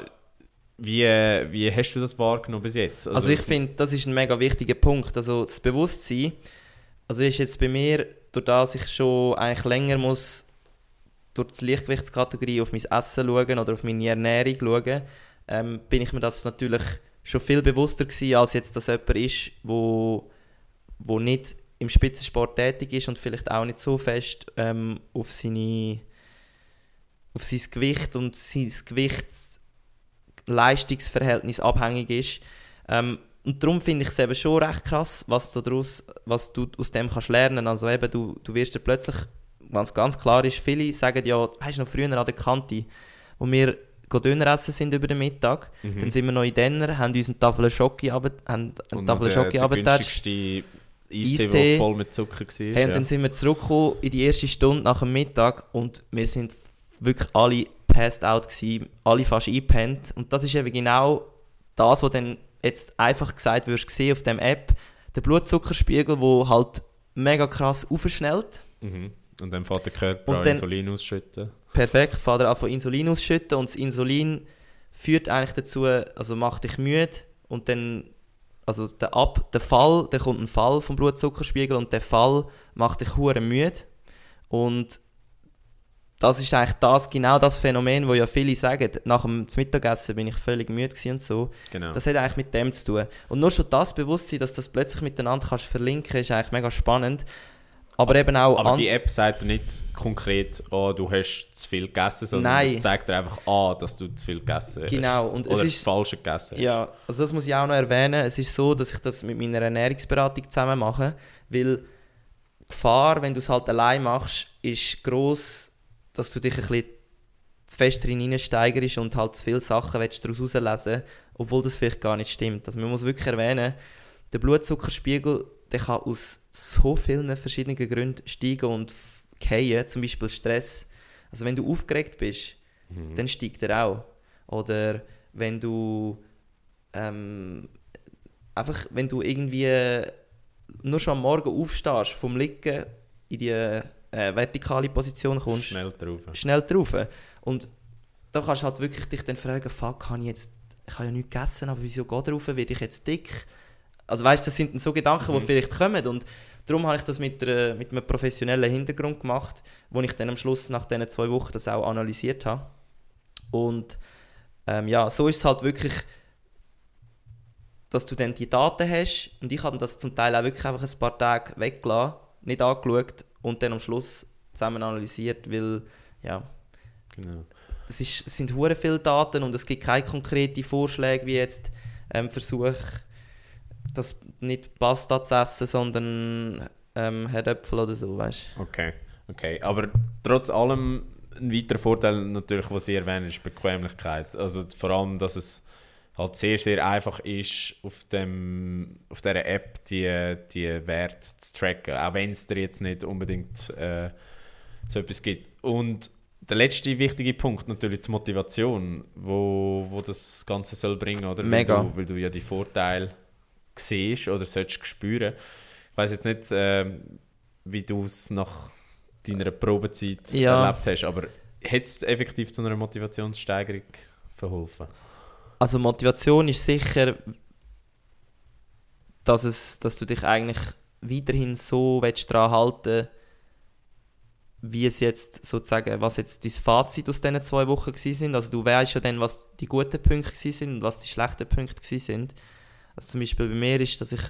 wie, wie hast du das wahrgenommen bis jetzt? Also, ich finde, das ist ein mega wichtiger Punkt. Also das Bewusstsein, also ist jetzt bei mir, durch das ich schon eigentlich länger muss durch die Lichtgewichtskategorie auf mein Essen schauen oder auf meine Ernährung schauen, ähm, bin ich mir das natürlich schon viel bewusster gewesen, als jetzt das jemand ist, wo, wo nicht im Spitzensport tätig ist und vielleicht auch nicht so fest ähm, auf seine auf sein Gewicht und sein Gewicht Leistungsverhältnis abhängig ist. Ähm, und darum finde ich es eben schon recht krass, was du, daraus, was du aus dem kannst lernen Also eben, du, du wirst dir plötzlich, was ganz klar ist, viele sagen ja, weißt du noch früher an der Kante, wo wir gehen Döner essen sind über den Mittag, Mhm. dann sind wir noch in Denner, haben uns eine Tafel runter- haben eine Tafel der, der runtergetatscht. günstigste Eistee, Eistee. der voll mit Zucker war. Hey, und dann sind wir zurückgekommen in die erste Stunde nach dem Mittag und wir sind wirklich alle passed out gewesen, alle fast eingepennt. Und das ist eben genau das, was dann jetzt einfach gesagt wirst sehen auf dem App, der Blutzuckerspiegel, wo halt mega krass aufschnellt. Mhm. Und dann fährt der Körper Und auch dann- Insulin ausschütten. Perfekt, fährt er an von Insulin ausschütten und das Insulin führt eigentlich dazu, also macht dich müde und dann, also der, Ab, der Fall, da kommt ein Fall vom Blutzuckerspiegel und der Fall macht dich hure müde und das ist eigentlich das, genau das Phänomen, wo ja viele sagen, nach dem Mittagessen bin ich völlig müde und so. Genau. Das hat eigentlich mit dem zu tun. Und nur schon das Bewusstsein, dass das plötzlich miteinander kannst verlinken, ist eigentlich mega spannend. Aber eben auch Aber die App sagt dir nicht konkret, oh, du hast zu viel gegessen, sondern Nein. es zeigt dir einfach an, dass du zu viel gegessen Genau, hast. Oder es das ist- Falsche gegessen hast. Ja, also das muss ich auch noch erwähnen. Es ist so, dass ich das mit meiner Ernährungsberatung zusammen mache, weil die Gefahr, wenn du es halt allein machst, ist groß, dass du dich ein bisschen zu fest drin hineinsteigerst und halt zu viele Sachen willst daraus herauslesen obwohl das vielleicht gar nicht stimmt. Also man muss wirklich erwähnen, der Blutzuckerspiegel, der kann aus so vielen verschiedenen Gründen steigen und fallen, zum Beispiel Stress. Also wenn du aufgeregt bist, Mhm. dann steigt er auch. Oder wenn du ähm, einfach, wenn du irgendwie nur schon am Morgen aufstehst, vom Liegen in die äh, vertikale Position kommst, Schnell drauf. schnell drauf. Und da kannst du halt wirklich dich dann fragen, fuck, habe ich jetzt, ich habe ja nichts gegessen, aber wieso geht drauf, werde ich jetzt dick? Also weißt, das sind so Gedanken, Mhm. die vielleicht kommen und darum habe ich das mit, der, mit einem professionellen Hintergrund gemacht, wo ich dann am Schluss nach diesen zwei Wochen das auch analysiert habe. Und ähm, ja, so ist es halt wirklich, dass du dann die Daten hast und ich habe das zum Teil auch wirklich einfach ein paar Tage weggelassen, nicht angeschaut und dann am Schluss zusammen analysiert, weil ja, Genau. es, ist, es sind hure viele Daten und es gibt keine konkreten Vorschläge, wie jetzt ähm, Versuch, das nicht Pasta zu essen, sondern ähm, Herdöpfel oder so, weißt Okay, okay. Aber trotz allem ein weiterer Vorteil natürlich, was Sie erwähnen, ist Bequemlichkeit. Also vor allem, dass es halt sehr, sehr einfach ist, auf, dem, auf dieser App die, die Werte zu tracken, auch wenn es dir jetzt nicht unbedingt äh, so etwas gibt. Und der letzte wichtige Punkt natürlich die Motivation, wo, wo das Ganze soll bringen, oder? Mega. Weil du, weil du ja die Vorteile siehst oder solltest spüren. Ich weiß jetzt nicht, ähm, wie du es nach deiner Probezeit Ja. erlebt hast, aber hat es effektiv zu einer Motivationssteigerung verholfen? Also Motivation ist sicher, dass, es, dass du dich eigentlich weiterhin so willst daran halten wie es jetzt sozusagen, was jetzt dein Fazit aus diesen zwei Wochen gewesen sind. Also du weißt ja dann, was die guten Punkte sind und was die schlechten Punkte sind. Also zum Beispiel bei mir ist, dass ich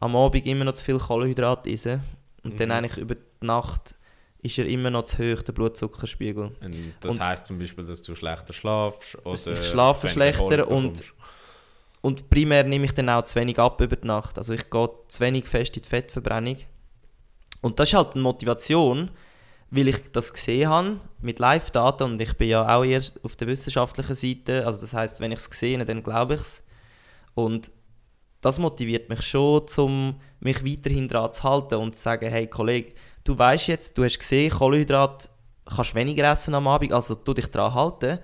am Abend immer noch zu viel Kohlenhydrat esse und dann Mhm. eigentlich über die Nacht ist er immer noch zu hoch, der Blutzuckerspiegel. Und das heisst zum Beispiel, dass du schlechter schlafst oder Ich schlafe schlechter und-. Und primär nehme ich dann auch zu wenig ab über die Nacht. Also ich gehe zu wenig fest in die Fettverbrennung. Und das ist halt eine Motivation, weil ich das gesehen habe mit Live-Daten und ich bin ja auch eher auf der wissenschaftlichen Seite. Also das heißt, wenn ich es sehe, dann glaube ich es. Und das motiviert mich schon, um mich weiterhin daran zu halten und zu sagen, hey Kollege, du weißt jetzt, du hast gesehen, Kohlenhydrat kannst weniger essen am Abend, also tu dich daran halten.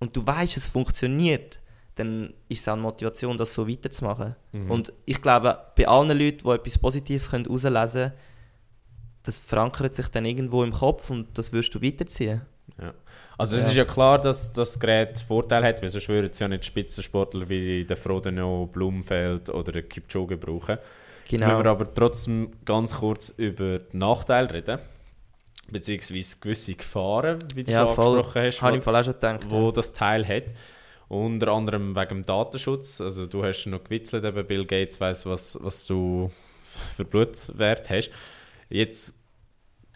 Und du weißt, es funktioniert dann ist es auch eine Motivation, das so weiterzumachen. Mhm. Und ich glaube, bei allen Leuten, die etwas Positives können herauslesen können, das verankert sich dann irgendwo im Kopf und das wirst du weiterziehen. Also es Ja. ist ja klar, dass das Gerät Vorteile hat, weil sonst würden es ja nicht Spitzensportler wie der Frodeno, Blumfeld oder der Kipchoge brauchen. Jetzt müssen Genau. wir aber trotzdem ganz kurz über die Nachteile reden, beziehungsweise gewisse Gefahren, wie du Ja, schon voll. angesprochen hast, Habe Fall auch schon gedacht. wo das Teil hat. Unter anderem wegen dem Datenschutz. Also du hast noch gewitzelt, eben Bill Gates weiß, was, was du für Blutwert hast. Jetzt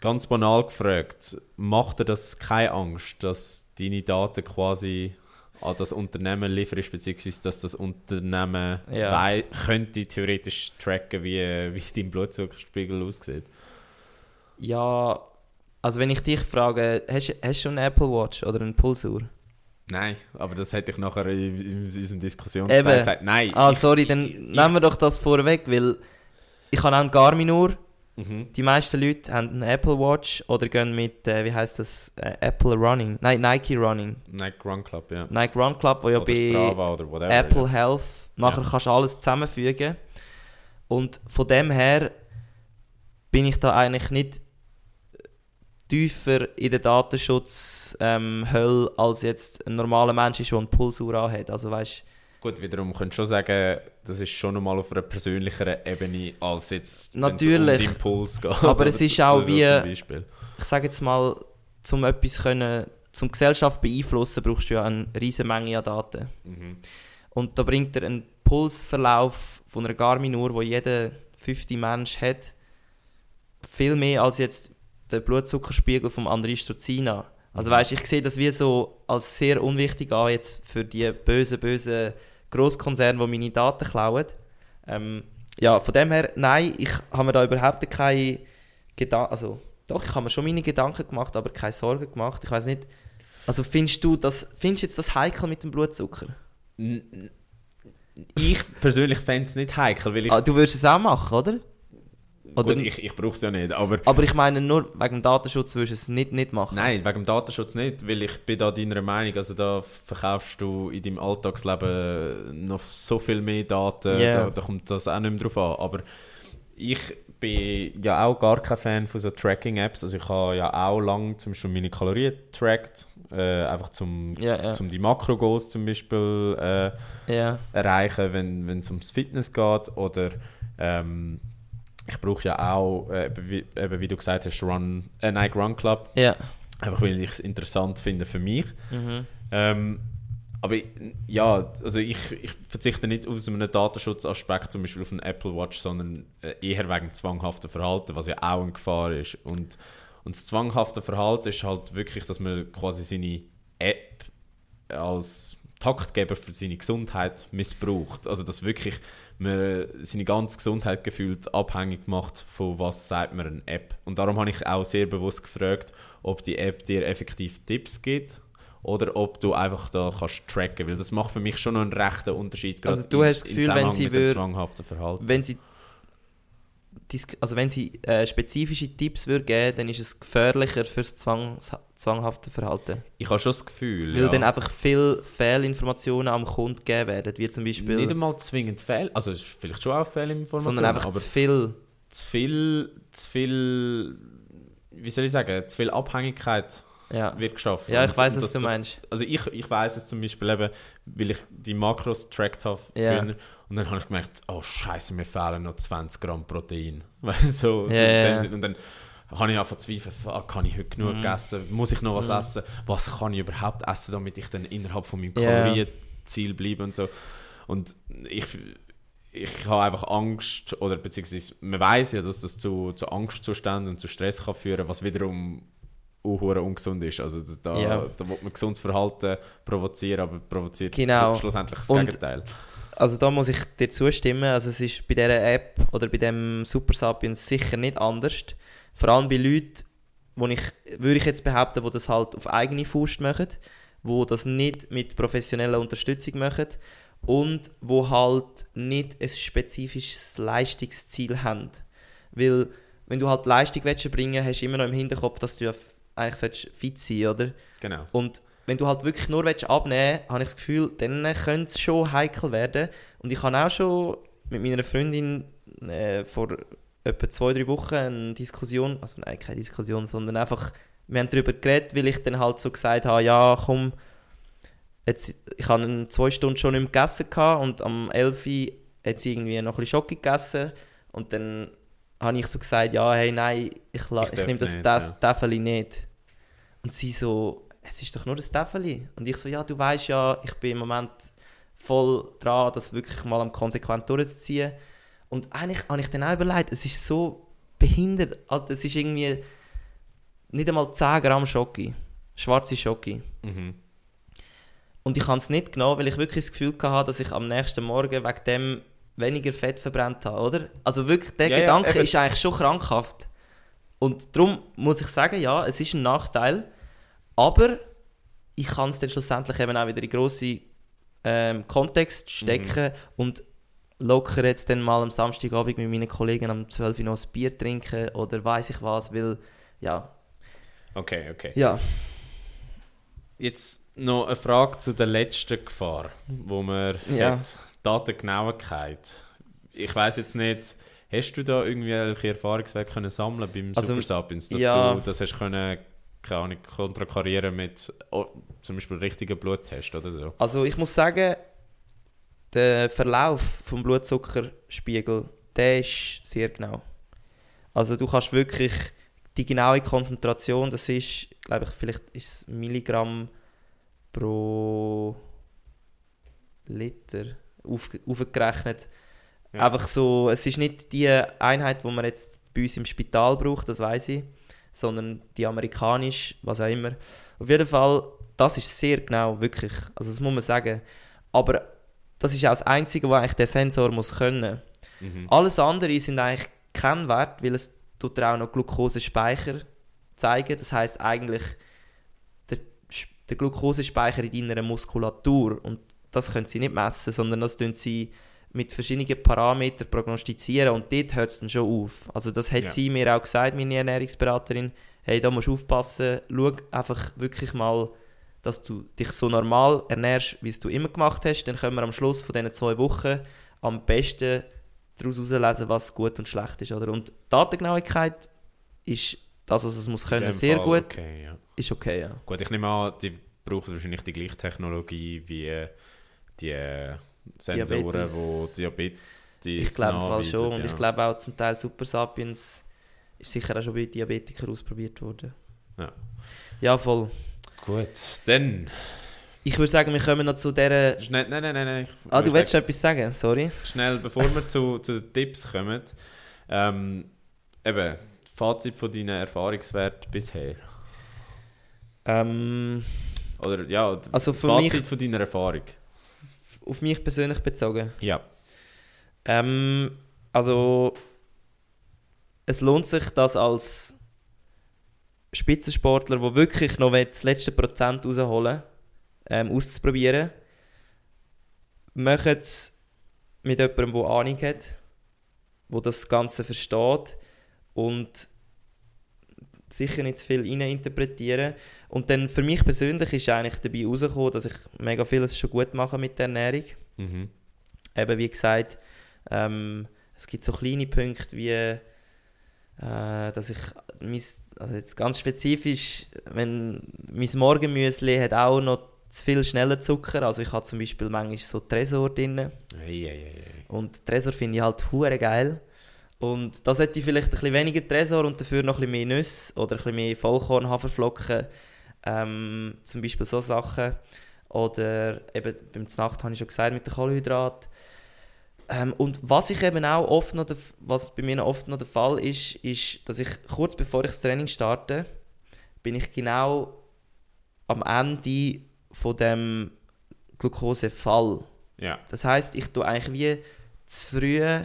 ganz banal gefragt, macht dir das keine Angst, dass deine Daten quasi an das Unternehmen lieferst, beziehungsweise dass das Unternehmen Ja. wei- könnte theoretisch tracken, wie, wie dein Blutzuckerspiegel aussieht? Ja, also wenn ich dich frage, hast, hast du schon eine Apple Watch oder eine Pulsuhr? Nein, aber das hätte ich nachher in, in unserem Diskussionsteil gesagt. Nein. Ah, sorry, dann ich- nehmen wir doch das vorweg, weil ich habe auch eine Garmin-Uhr. Mhm. Die meisten Leute haben eine Apple Watch oder gehen mit, äh, wie heißt das, äh, Apple Running, nein, Nike Running. Nike Run Club, ja. Nike Run Club, wo ja oder bei Strava oder whatever. Apple ja. Health. Nachher Ja. kannst du alles zusammenfügen. Und von dem her bin ich da eigentlich nicht tiefer in der Datenschutz-Hölle, ähm, als jetzt ein normaler Mensch ist, der eine Pulsuhr anhat. Also weißt, Gut, wiederum könntest du schon sagen, das ist schon nochmal auf einer persönlicheren Ebene, als jetzt Natürlich. um Impuls geht. Aber es ist auch wie- Zum ich sage jetzt mal, um etwas können, zum Gesellschaft beeinflussen, brauchst du ja eine riesige Menge an Daten. Mhm. Und da bringt er einen Pulsverlauf von einer Garmin-Uhr, wo jeder fünfte Mensch hat, viel mehr als jetzt der Blutzuckerspiegel vom André Struzina. Also weißt, ich sehe das wie so als sehr unwichtig an jetzt für die bösen, bösen Grosskonzerne, die meine Daten klauen. Ähm, ja, von dem her, nein, ich habe mir da überhaupt keine Gedanken, also doch, ich habe mir schon meine Gedanken gemacht, aber keine Sorgen gemacht. Ich weiß nicht, also findest du das, findest jetzt das heikel mit dem Blutzucker? Ich persönlich fände es nicht heikel, weil ich... Ah, du würdest es auch machen, oder? Oder gut, ich, ich brauche es ja nicht, aber... aber ich meine, nur wegen dem Datenschutz würdest du es nicht, nicht machen. Nein, wegen dem Datenschutz nicht, weil ich bin da deiner Meinung, also da verkaufst du in deinem Alltagsleben noch so viel mehr Daten, Ja. da, da kommt das auch nicht mehr drauf an, aber ich bin ja auch gar kein Fan von so Tracking-Apps. Also ich habe ja auch lange zum Beispiel meine Kalorien getrackt, äh, einfach zum, Ja, ja. zum die Makro-Goals zum Beispiel äh, erreichen, wenn wenn es ums Fitness geht. Oder ähm, ich brauche ja auch, äh, wie, eben wie du gesagt hast, Run, äh, Nike Run Club, ja. einfach weil ich es interessant finde für mich. Mhm. Ähm, aber ich- ja, also ich, ich verzichte nicht aus einem Datenschutzaspekt zum Beispiel auf eine Apple Watch, sondern äh, eher wegen zwanghaften Verhalten, was ja auch eine Gefahr ist. Und, und das zwanghafte Verhalten ist halt wirklich, dass man quasi seine App als Taktgeber für seine Gesundheit missbraucht. Also dass wirklich man seine ganze Gesundheit gefühlt abhängig macht von was sagt man eine App. Und darum habe ich auch sehr bewusst gefragt, ob die App dir effektiv Tipps gibt oder ob du einfach da kannst tracken, weil das macht für mich schon noch einen rechten Unterschied. Also du hast das Gefühl, wenn Zusammenhang sie mit dem würd- zwanghaften Verhalten. Wenn sie, also wenn sie äh, spezifische Tipps würde geben, dann ist es gefährlicher fürs Zwangs zwanghafte Verhalten. Ich habe schon das Gefühl, Weil ja, dann einfach viel Fehlinformationen am Kunden gegeben werden, wie zum Beispiel, nicht einmal zwingend Fehl, also es ist vielleicht schon auch Fehlinformationen, sondern einfach zu viel. zu viel, zu viel, wie soll ich sagen, zu viel Abhängigkeit Ja, wird geschaffen. ja ich weiß, was das- du meinst. Also ich, ich weiß es zum Beispiel eben, weil ich die Makros getrackt habe Ja. früher und dann habe ich gemerkt, oh scheiße, mir fehlen noch 20 Gramm Protein. Weißt so, so Ja, dem ja. Und dann habe ich einfach Zweifel, fuck, kann ich heute genug Mhm. essen? Muss ich noch was Mhm. essen? Was kann ich überhaupt essen, damit ich dann innerhalb von meinem Ja. Kalorienziel bleibe und so. Und ich, ich habe einfach Angst, oder beziehungsweise man weiß ja, dass das zu, zu Angstzuständen und zu Stress kann führen, was wiederum auch ungesund ist. Also da, Ja. da will man gesundes Verhalten provozieren, aber provoziert Genau. schlussendlich das Und- Gegenteil. Also da muss ich dir zustimmen. Also es ist bei dieser App oder bei dem Super Sapiens sicher nicht anders. Vor allem bei Leuten, wo ich, würde ich jetzt behaupten, die das halt auf eigene Faust machen, wo das nicht mit professioneller Unterstützung machen und wo halt nicht ein spezifisches Leistungsziel haben. Weil wenn du halt Leistung willst erbringen hast du immer noch im Hinterkopf, dass du eigentlich fit sein oder? Genau. Und wenn du halt wirklich nur willst abnehmen willst, habe ich das Gefühl, dann könnte es schon heikel werden. Und ich habe auch schon mit meiner Freundin äh, vor etwa zwei, drei Wochen eine Diskussion, also nein, keine Diskussion, sondern einfach, wir haben darüber geredet, weil ich dann halt so gesagt habe, ja komm, jetzt, ich habe zwei Stunden schon nicht mehr gegessen gehabt und am 11 Uhr hat sie irgendwie noch ein bisschen Schoki gegessen und dann habe ich so gesagt, ja hey nein, ich, Ich ich, nehme das, nicht, das ja. Nicht. Und sie so, es ist doch nur das Täfeli. Und ich so, ja, du weißt ja, ich bin im Moment voll dran, das wirklich mal am konsequent durchzuziehen. Und eigentlich habe ich dann auch überlegt, es ist so behindert. Alter, es ist irgendwie nicht einmal 10 Gramm Schoki. Schwarze Schoki. Mhm. Und ich habe es nicht genommen, weil ich wirklich das Gefühl hatte, dass ich am nächsten Morgen wegen dem weniger Fett verbrannt habe, oder? Also wirklich, der Ja, ja, Gedanke eben. ist eigentlich schon krankhaft. Und darum muss ich sagen, ja, es ist ein Nachteil, aber ich kann es dann schlussendlich eben auch wieder in grosse ähm, Kontext stecken und locker jetzt dann mal am Samstagabend mit meinen Kollegen am 12 Uhr noch ein Bier trinken oder weiß ich was, weil, ja. Okay, okay. Ja. Jetzt noch eine Frage zu der letzten Gefahr, wo man Ja. hat. Datengenauigkeit. Ich weiß jetzt nicht, hast du da irgendwelche Erfahrungswerte können sammeln beim Also, Super Sapiens, dass ja. du das hast können, keine Ahnung, kontrakarieren mit oh, zum Beispiel richtigen Bluttest oder so? Also ich muss sagen, der Verlauf vom Blutzuckerspiegel, der ist sehr genau. Also du kannst wirklich die genaue Konzentration, das ist, glaube ich, vielleicht ist Milligramm pro Liter auf, aufgerechnet. Ja. Einfach so, es ist nicht die Einheit, die man jetzt bei uns im Spital braucht, das weiß ich, sondern die amerikanisch, was auch immer. Auf jeden Fall, das ist sehr genau, wirklich. Also das muss man sagen. Aber das ist auch das Einzige, was eigentlich der Sensor muss können. Mhm. Alles andere sind eigentlich kein Wert, weil es tut dir auch noch Glukosespeicher zeigen. Das heißt eigentlich der, der Glukosespeicher in deiner Muskulatur und das können sie nicht messen, sondern das tun sie mit verschiedenen Parametern prognostizieren und dort hört es dann schon auf. Also das hat Ja. sie mir auch gesagt, meine Ernährungsberaterin, hey, da musst du aufpassen, schau einfach wirklich mal, dass du dich so normal ernährst, wie es du immer gemacht hast, dann können wir am Schluss von diesen zwei Wochen am besten daraus herauslesen, was gut und schlecht ist. Oder? Und Datengenauigkeit ist das, was es muss können, dem sehr Fall gut. Okay, ja. Ist okay, ja. Gut, ich nehme an, die brauchen wahrscheinlich die gleiche Technologie wie äh, die äh, Sensoren, Diabetes. die Diabetes Ich glaube Fall nachweisen, schon. Und ja. ich glaube auch zum Teil Super Sapiens ist sicher auch schon bei Diabetikern ausprobiert worden. Ja. Ja, voll. Gut, dann... Ich würde sagen, wir kommen noch zu dieser... Schnell, nein, nein, nein, nein. Ah, du willst etwas sagen? Sorry. Schnell, bevor wir zu, zu den Tipps kommen, ähm, eben, Fazit von deinen Erfahrungswerten bisher. Ähm, Oder ja, Also das Fazit mich- von deiner Erfahrung. auf mich persönlich bezogen. Ja. Ähm, also, es lohnt sich, das als Spitzensportler, der wirklich noch das letzte Prozent rausholen ähm, auszuprobieren. Macht es mit jemandem, der Ahnung hat, der das Ganze versteht und sicher nicht zu viel interpretieren. Und dann für mich persönlich ist eigentlich dabei herausgekommen, dass ich mega vieles schon gut mache mit der Ernährung Mhm. eben wie gesagt, ähm, es gibt so kleine Punkte wie, äh, dass ich, mein, also jetzt ganz spezifisch, wenn mein Morgenmüsli hat auch noch zu viel schneller Zucker, also ich habe zum Beispiel manchmal so Tresor drin Ei, ei, ei, und Tresor finde ich halt hure geil. Und da sollte ich vielleicht ein bisschen weniger Tresor und dafür noch ein bisschen mehr Nüsse oder ein bisschen mehr Vollkorn, Haferflocken, ähm, zum Beispiel so Sachen. Oder eben beim Znacht habe ich schon gesagt mit den Kohlenhydraten. Ähm, und was ich eben auch oft noch, was bei mir oft noch der Fall ist, ist, dass ich kurz bevor ich das Training starte, bin ich genau am Ende von dem Glukosefall. Ja. Das heißt, ich tue eigentlich wie zu früh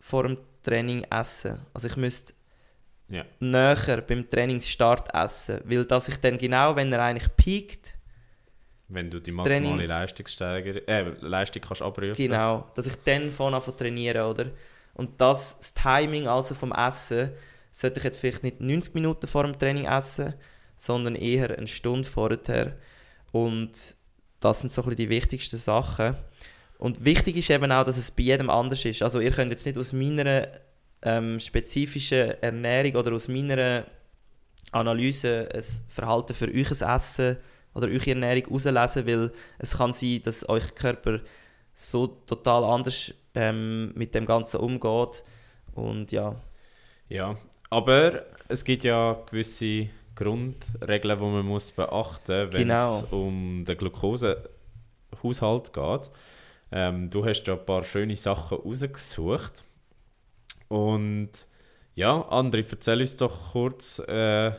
vor dem Training essen. Also ich müsste Ja. näher beim Trainingsstart essen, weil dass ich dann genau, wenn er eigentlich peakt, Wenn du die maximale Leistungssteiger äh, Leistung kannst abrufen. genau, dass ich dann von anfange trainieren, oder? Und das, das Timing also vom Essen, sollte ich jetzt vielleicht nicht 90 Minuten vor dem Training essen, sondern eher eine Stunde vorher. Und das sind so ein bisschen die wichtigsten Sachen. Und wichtig ist eben auch, dass es bei jedem anders ist. Also ihr könnt jetzt nicht aus meiner ähm, spezifischen Ernährung oder aus meiner Analyse ein Verhalten für euch Essen oder eure Ernährung herauslesen, weil es kann sein, dass euer Körper so total anders ähm, mit dem Ganzen umgeht. Und ja, Ja, aber es gibt ja gewisse Grundregeln, die man muss beachten muss, wenn Genau. es um den Glukosehaushalt geht. Ähm, du hast ja ein paar schöne Sachen rausgesucht. Und ja, André, erzähl uns doch kurz, äh,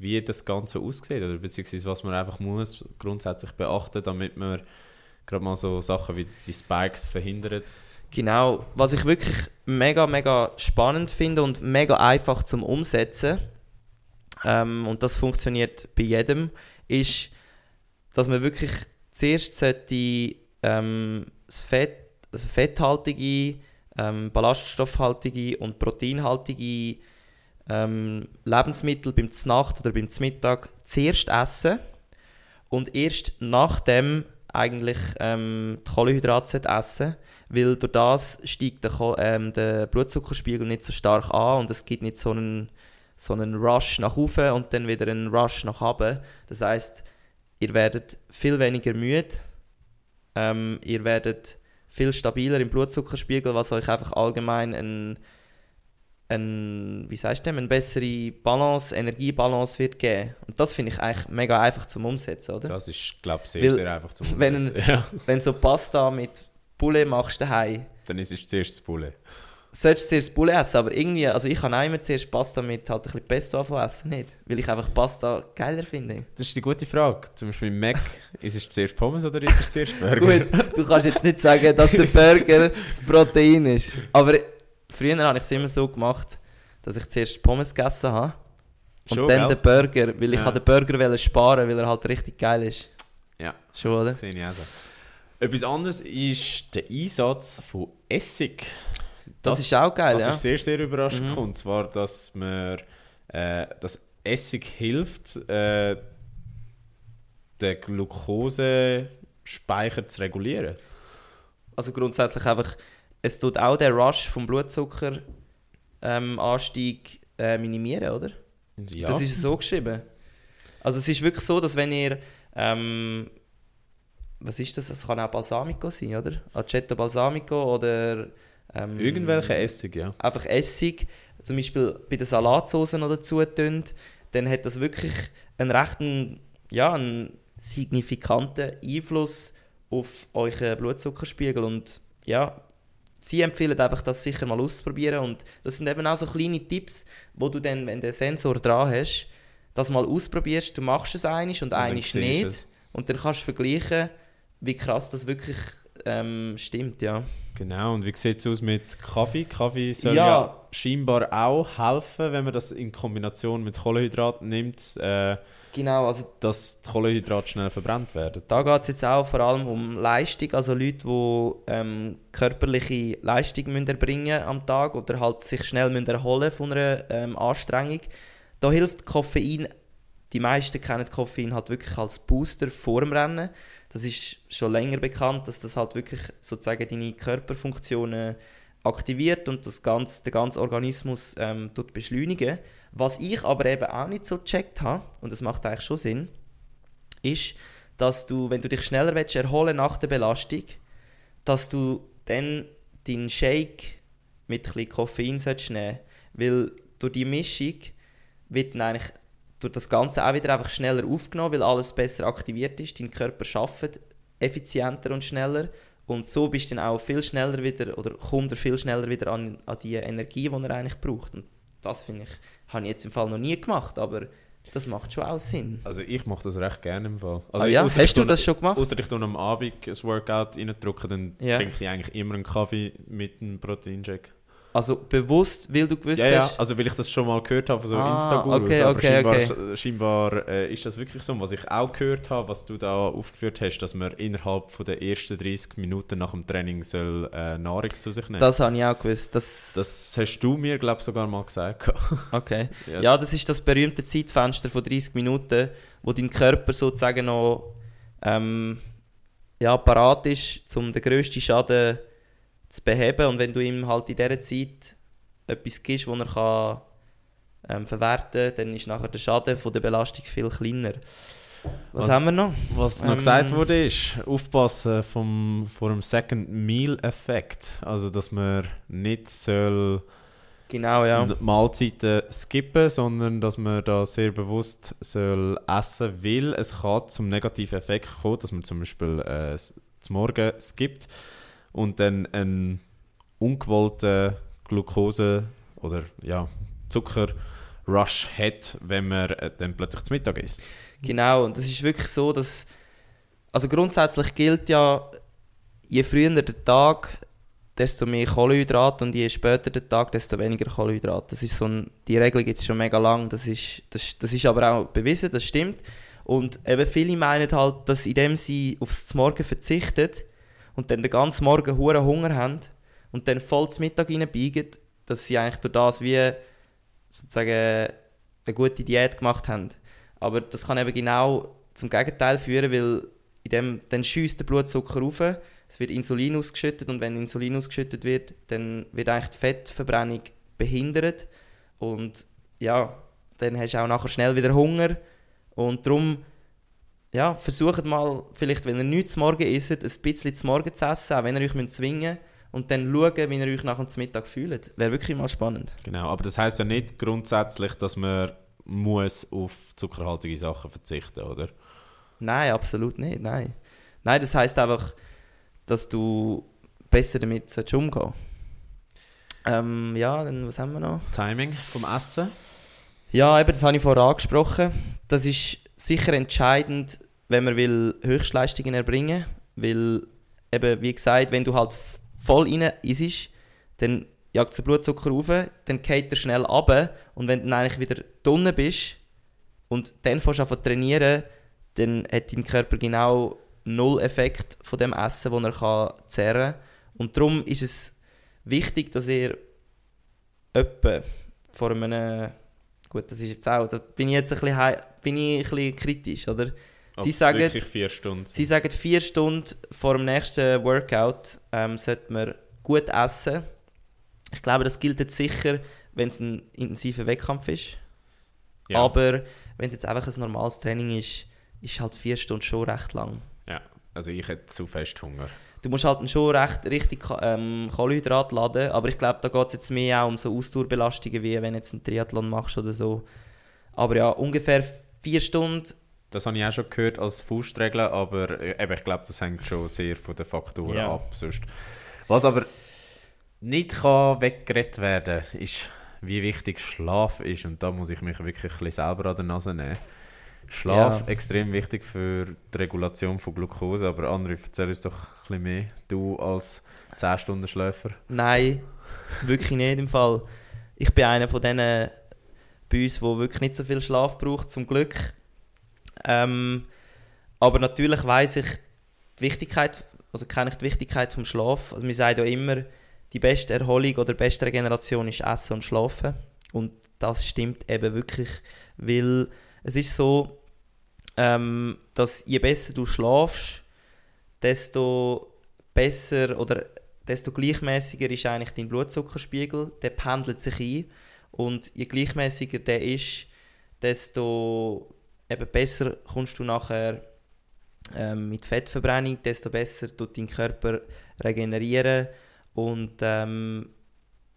wie das Ganze aussieht, oder beziehungsweise was man einfach muss grundsätzlich beachten, damit man gerade mal so Sachen wie die Spikes verhindert. Genau, was ich wirklich mega, mega spannend finde und mega einfach zum Umsetzen, ähm, und das funktioniert bei jedem, ist, dass man wirklich zuerst sollte, ähm, das Fett, also fetthaltige, ähm, ballaststoffhaltige und proteinhaltige ähm, Lebensmittel beim Znacht oder beim Mittag zuerst essen und erst nachdem eigentlich ähm, die Kohlenhydrate essen weil durch das steigt der, ähm, der Blutzuckerspiegel nicht so stark an und es gibt nicht so einen, so einen Rush nach oben und dann wieder einen Rush nach unten. Das heißt, ihr werdet viel weniger müde, ähm, ihr werdet viel stabiler im Blutzuckerspiegel, was euch einfach allgemein ein, ein wie sagst du eine bessere Balance, Energiebalance wird geben. Und das finde ich eigentlich mega einfach zum Umsetzen, oder? Das ist, glaube ich, sehr, Weil, sehr einfach zum wenn- Umsetzen. Ja. Wenn du so Pasta mit Poulet machst daheim, Dann ist es zuerst das Bulle. solltest du zuerst Bulle essen, aber irgendwie, also ich kann auch immer zuerst Pasta mit halt ein bisschen Pesto anfangen essen, nicht? Weil ich einfach Pasta geiler finde. Das ist die gute Frage. Zum Beispiel im Mac, ist es zuerst Pommes oder ist es zuerst Burger? Gut, du kannst jetzt nicht sagen, dass der Burger das Protein ist. Aber früher habe ich es immer so gemacht, dass ich zuerst Pommes gegessen habe und Schon, dann gell? den Burger, weil ich Ja. den Burger sparen, weil er halt richtig geil ist. Ja. Schon, oder? Sehe ich auch so. Etwas anderes ist der Einsatz von Essig. Das ist auch geil, Das ja. ist sehr, sehr überraschend. Mhm. Und zwar, dass man äh, dass Essig hilft, äh, den Glukosespeicher zu regulieren. Also grundsätzlich einfach es tut auch den Rush vom Blutzucker ähm, Anstieg äh, minimieren, oder? Ja. Das ist so geschrieben. Also es ist wirklich so, dass wenn ihr ähm, was ist das? Es kann auch Balsamico sein, oder? Aceto Balsamico oder ähm, Irgendwelche Essig, ja. einfach Essig, zum Beispiel bei den Salatsoßen oder zutun, dann hat das wirklich einen rechten, ja, einen signifikanten Einfluss auf euren Blutzuckerspiegel und ja, sie empfehlen einfach, das sicher mal auszuprobieren und das sind eben auch so kleine Tipps, wo du dann, wenn du den Sensor dran hast, das mal ausprobierst, du machst es einisch und du nicht es. und dann kannst du vergleichen, wie krass das wirklich ähm, stimmt, ja. Genau, und wie sieht es aus mit Kaffee? Kaffee soll Ja. ja. scheinbar auch helfen, wenn man das in Kombination mit Kohlenhydraten nimmt, äh, Genau, also dass die Kohlenhydrate schnell verbrannt werden. Da geht es jetzt auch vor allem um Leistung, also Leute, die ähm, körperliche Leistung müssen erbringen am Tag oder halt sich schnell müssen erholen von einer ähm, Anstrengung. Da hilft Koffein, die meisten kennen Koffein halt wirklich als Booster vor dem Rennen. Das ist schon länger bekannt, dass das halt wirklich sozusagen deine Körperfunktionen aktiviert und das ganze, den ganzen Organismus ähm, tut beschleunigen. Was ich aber eben auch nicht so gecheckt habe, und das macht eigentlich schon Sinn, ist, dass du, wenn du dich schneller willst, erholen nach der Belastung, dass du dann deinen Shake mit ein bisschen Koffein solltest nehmen Weil durch die Mischung wird dann eigentlich durch das Ganze auch wieder einfach schneller aufgenommen, weil alles besser aktiviert ist. Dein Körper arbeitet effizienter und schneller. Und so bist du dann auch viel schneller wieder, oder kommt er viel schneller wieder an, an die Energie, die er eigentlich braucht. Und das finde ich, habe ich jetzt im Fall noch nie gemacht, aber das macht schon auch Sinn. Also ich mache das recht gerne im Fall. Also ah, ja? Hast du tue- das schon gemacht? Außer ich tue am Abend ein Workout reindrücken, dann Ja. trinke ich eigentlich immer einen Kaffee mit einem Proteinshake. Also bewusst, weil du gewusst Ja, ja, hast. also weil ich das schon mal gehört habe von so Ah, Insta-Gurus. okay, aber okay, scheinbar, okay. scheinbar äh, ist das wirklich so. Was ich auch gehört habe, was du da aufgeführt hast, dass man innerhalb von der ersten 30 Minuten nach dem Training soll, äh, Nahrung zu sich nehmen Das habe ich auch gewusst. Das, Das hast du mir, glaube ich, sogar mal gesagt. okay. ja. Ja, das ist das berühmte Zeitfenster von 30 Minuten, wo dein Körper sozusagen noch ähm, ja, parat ist, um den grössten Schaden zu beheben. Und wenn du ihm halt in dieser Zeit etwas gibst, das er kann, ähm, verwerten kann, dann ist nachher der Schaden von der Belastung viel kleiner. Was, Was- haben wir noch? Was noch Ähm, gesagt wurde, ist, aufpassen vom, vor dem Second Meal-Effekt. Also, dass man nicht soll Genau, ja. Mahlzeiten skippen, sondern dass man da sehr bewusst soll essen will. Es kann zum negativen Effekt kommen, dass man zum Beispiel äh, zum Morgen skippt und dann einen ungewollten Glucose oder ja, Zuckerrush hat, wenn man äh, dann plötzlich zu Mittag isst. Genau, und das ist wirklich so, dass. Also grundsätzlich gilt ja, je früher der Tag, desto mehr Kohlenhydrate und je später der Tag, desto weniger Kohlenhydrate. Das ist so ein, die Regel gibt es schon mega lang, das ist, das, das ist aber auch bewiesen, das stimmt. Und eben viele meinen halt, dass indem sie aufs Morgen verzichten und dann den ganzen Morgen hure Hunger haben und dann voll zum Mittag reinbiegen, dass sie eigentlich durch das wie sozusagen eine gute Diät gemacht haben. Aber das kann eben genau zum Gegenteil führen, weil in dem, dann schießt der Blutzucker rauf, es wird Insulin ausgeschüttet und wenn Insulin ausgeschüttet wird, dann wird eigentlich die Fettverbrennung behindert und ja, dann hast du auch nachher schnell wieder Hunger und darum ja, versucht mal, vielleicht wenn ihr nichts zu Morgen isst, ein bisschen zu Morgen zu essen, auch wenn ihr euch müsst zwingen und dann schauen, wie ihr euch nach dem Mittag fühlt. Wäre wirklich mal spannend. Genau, aber das heißt ja nicht grundsätzlich, dass man muss auf zuckerhaltige Sachen verzichten, oder? Nein, absolut nicht. Nein, nein das heißt einfach, dass du besser damit solltest umgehen ähm, Ja, dann was haben wir noch? Timing vom Essen. Ja, eben, das habe ich vorher angesprochen. Das ist sicher entscheidend, wenn man will Höchstleistungen erbringen will. Weil, eben, wie gesagt, wenn du halt voll rein isst, dann jagt der Blutzucker rauf, dann geht er schnell ab und wenn du dann eigentlich wieder drinnen bist und dann fängst du an trainieren, dann hat dein Körper genau null Effekt von dem Essen, das er kann zehren kann. Und darum ist es wichtig, dass ihr etwa vor einem Gut, das ist jetzt auch, da bin ich jetzt ein bisschen, bin ich ein bisschen kritisch, oder? Sie sagen- vier Stunden Sie sagen, vier Stunden vor dem nächsten Workout ähm, sollte man gut essen. Ich glaube, das gilt jetzt sicher, wenn es ein intensiver Wettkampf ist. Ja. Aber wenn es jetzt einfach ein normales Training ist, ist halt vier Stunden schon recht lang. ja. Also ich hätte zu fest Hunger. Du musst halt schon recht richtig ähm, Kohlenhydrat laden, aber ich glaube, da geht es jetzt mehr auch um so Ausdauerbelastungen, wie wenn du jetzt einen Triathlon machst oder so. Aber ja, ungefähr vier Stunden. Das habe ich auch schon gehört als Faustregel, aber äh, eben, ich glaube, das hängt schon sehr von den Faktoren Ja. ab. Sonst. Was aber nicht kann weggeredet werden ist, wie wichtig Schlaf ist. Und da muss ich mich wirklich ein bisschen selber an der Nase nehmen. Schlaf Ja. extrem wichtig für die Regulation von Glucose, aber André, erzähl uns doch ein bisschen mehr. Du als 10-Stunden-Schläfer. Nein, wirklich nicht im Fall. Ich bin einer von denen bei uns, der wirklich nicht so viel Schlaf braucht, zum Glück. Ähm, aber natürlich weiß ich die Wichtigkeit, also kenne ich die Wichtigkeit vom Schlaf. Also wir sagen ja immer, die beste Erholung oder beste Regeneration ist Essen und Schlafen. Und das stimmt eben wirklich, weil es ist so, ähm, dass je besser du schlafst, desto besser oder desto gleichmäßiger ist eigentlich dein Blutzuckerspiegel. Der pendelt sich ein und je gleichmäßiger der ist, desto eben besser kommst du nachher ähm, mit Fettverbrennung, desto besser tut dein Körper regenerieren und ähm,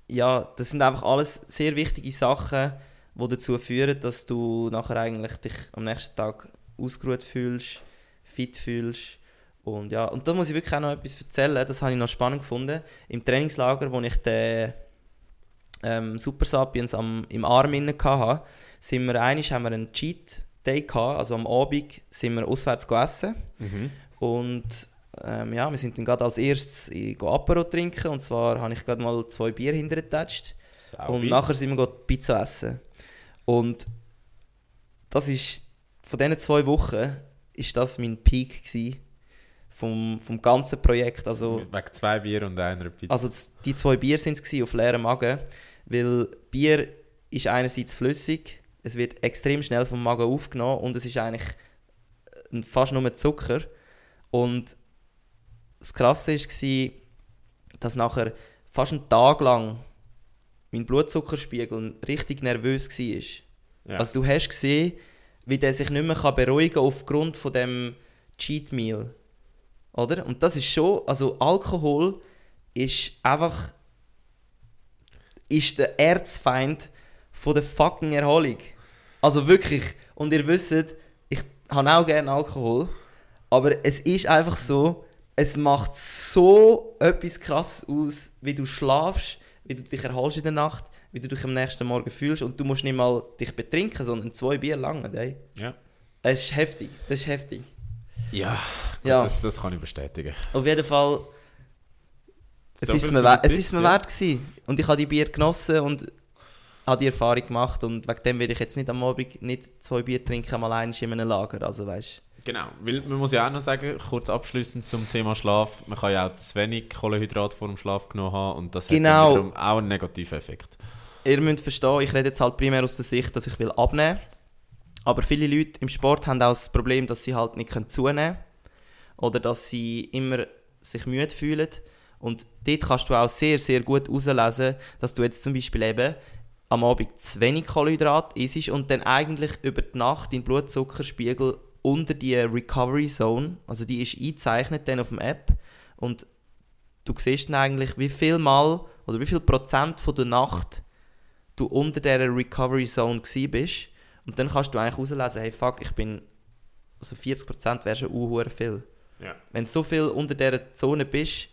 ja, das sind einfach alles sehr wichtige Sachen, die dazu führen, dass du nachher eigentlich dich am nächsten Tag ausgeruht fühlst, fit fühlst und ja, und da muss ich wirklich auch noch etwas erzählen, das habe ich noch spannend gefunden. Im Trainingslager, wo ich den ähm, Super Sapiens am, im Arm inne hatte, sind wir einig haben wir einen Cheat Day gehabt, also am Abend sind wir auswärts gegessen und ähm, ja, wir sind dann gerade als erstes in go Apero trinken. Und zwar habe ich gerade mal zwei Bier hintergetatscht und nachher sind wir Pizza essen. Und das ist von diesen zwei Wochen ist das mein Peak gewesen vom, vom ganzen Projekt, also Wegen zwei Bier und einer Pizza. also die zwei Bier sind es auf leerem Magen, weil Bier ist einerseits flüssig, es wird extrem schnell vom Magen aufgenommen und es ist eigentlich äh, fast nur Zucker. Und das Krasse war, dass nachher fast einen Tag lang mein Blutzuckerspiegel richtig nervös war. ja. Also du hast gesehen, wie der sich nicht mehr kann beruhigen kann aufgrund von dem Cheat Meal. Oder? Und das ist schon, also Alkohol ist einfach ist der Erzfeind von der fucking Erholung. Also wirklich. Und ihr wisst, ich habe auch gerne Alkohol, aber es ist einfach so, es macht so etwas krass aus, wie du schlafst, wie du dich erholst in der Nacht, wie du dich am nächsten Morgen fühlst und du musst nicht mal dich betrinken, sondern zwei Bier lang. Ey. ja. Es ist heftig, das ist heftig. Ja, Ja. Das, das kann ich bestätigen. Auf jeden Fall, es ist mir, zu we- den es ist mir wert gewesen. Und ich habe die Bier genossen und habe die Erfahrung gemacht und wegen dem werde ich jetzt nicht am Abend nicht zwei Bier trinken, mal eins in einem Lager, also weißt Genau, weil man muss ja auch noch sagen, kurz abschließend zum Thema Schlaf, man kann ja auch zu wenig Kohlenhydrat vor dem Schlaf genommen haben und das Genau. hat wiederum auch einen negativen Effekt. Ihr müsst verstehen, ich rede jetzt halt primär aus der Sicht, dass ich will abnehmen aber viele Leute im Sport haben auch das Problem, dass sie halt nicht können zunehmen können oder dass sie immer sich müde fühlen und dort kannst du auch sehr, sehr gut herauslesen, dass du jetzt zum Beispiel eben am Abend zu wenig Kohlenhydrat isst und dann eigentlich über die Nacht dein Blutzuckerspiegel unter die Recovery Zone, also die ist eingezeichnet dann auf dem App und du siehst dann eigentlich, wie viel Mal oder wie viel Prozent von der Nacht du unter dieser Recovery Zone gsi bist und dann kannst du eigentlich herauslesen, hey fuck, ich bin also 40% wäre schon uh, viel. Ja. Wenn du so viel unter dieser Zone bist,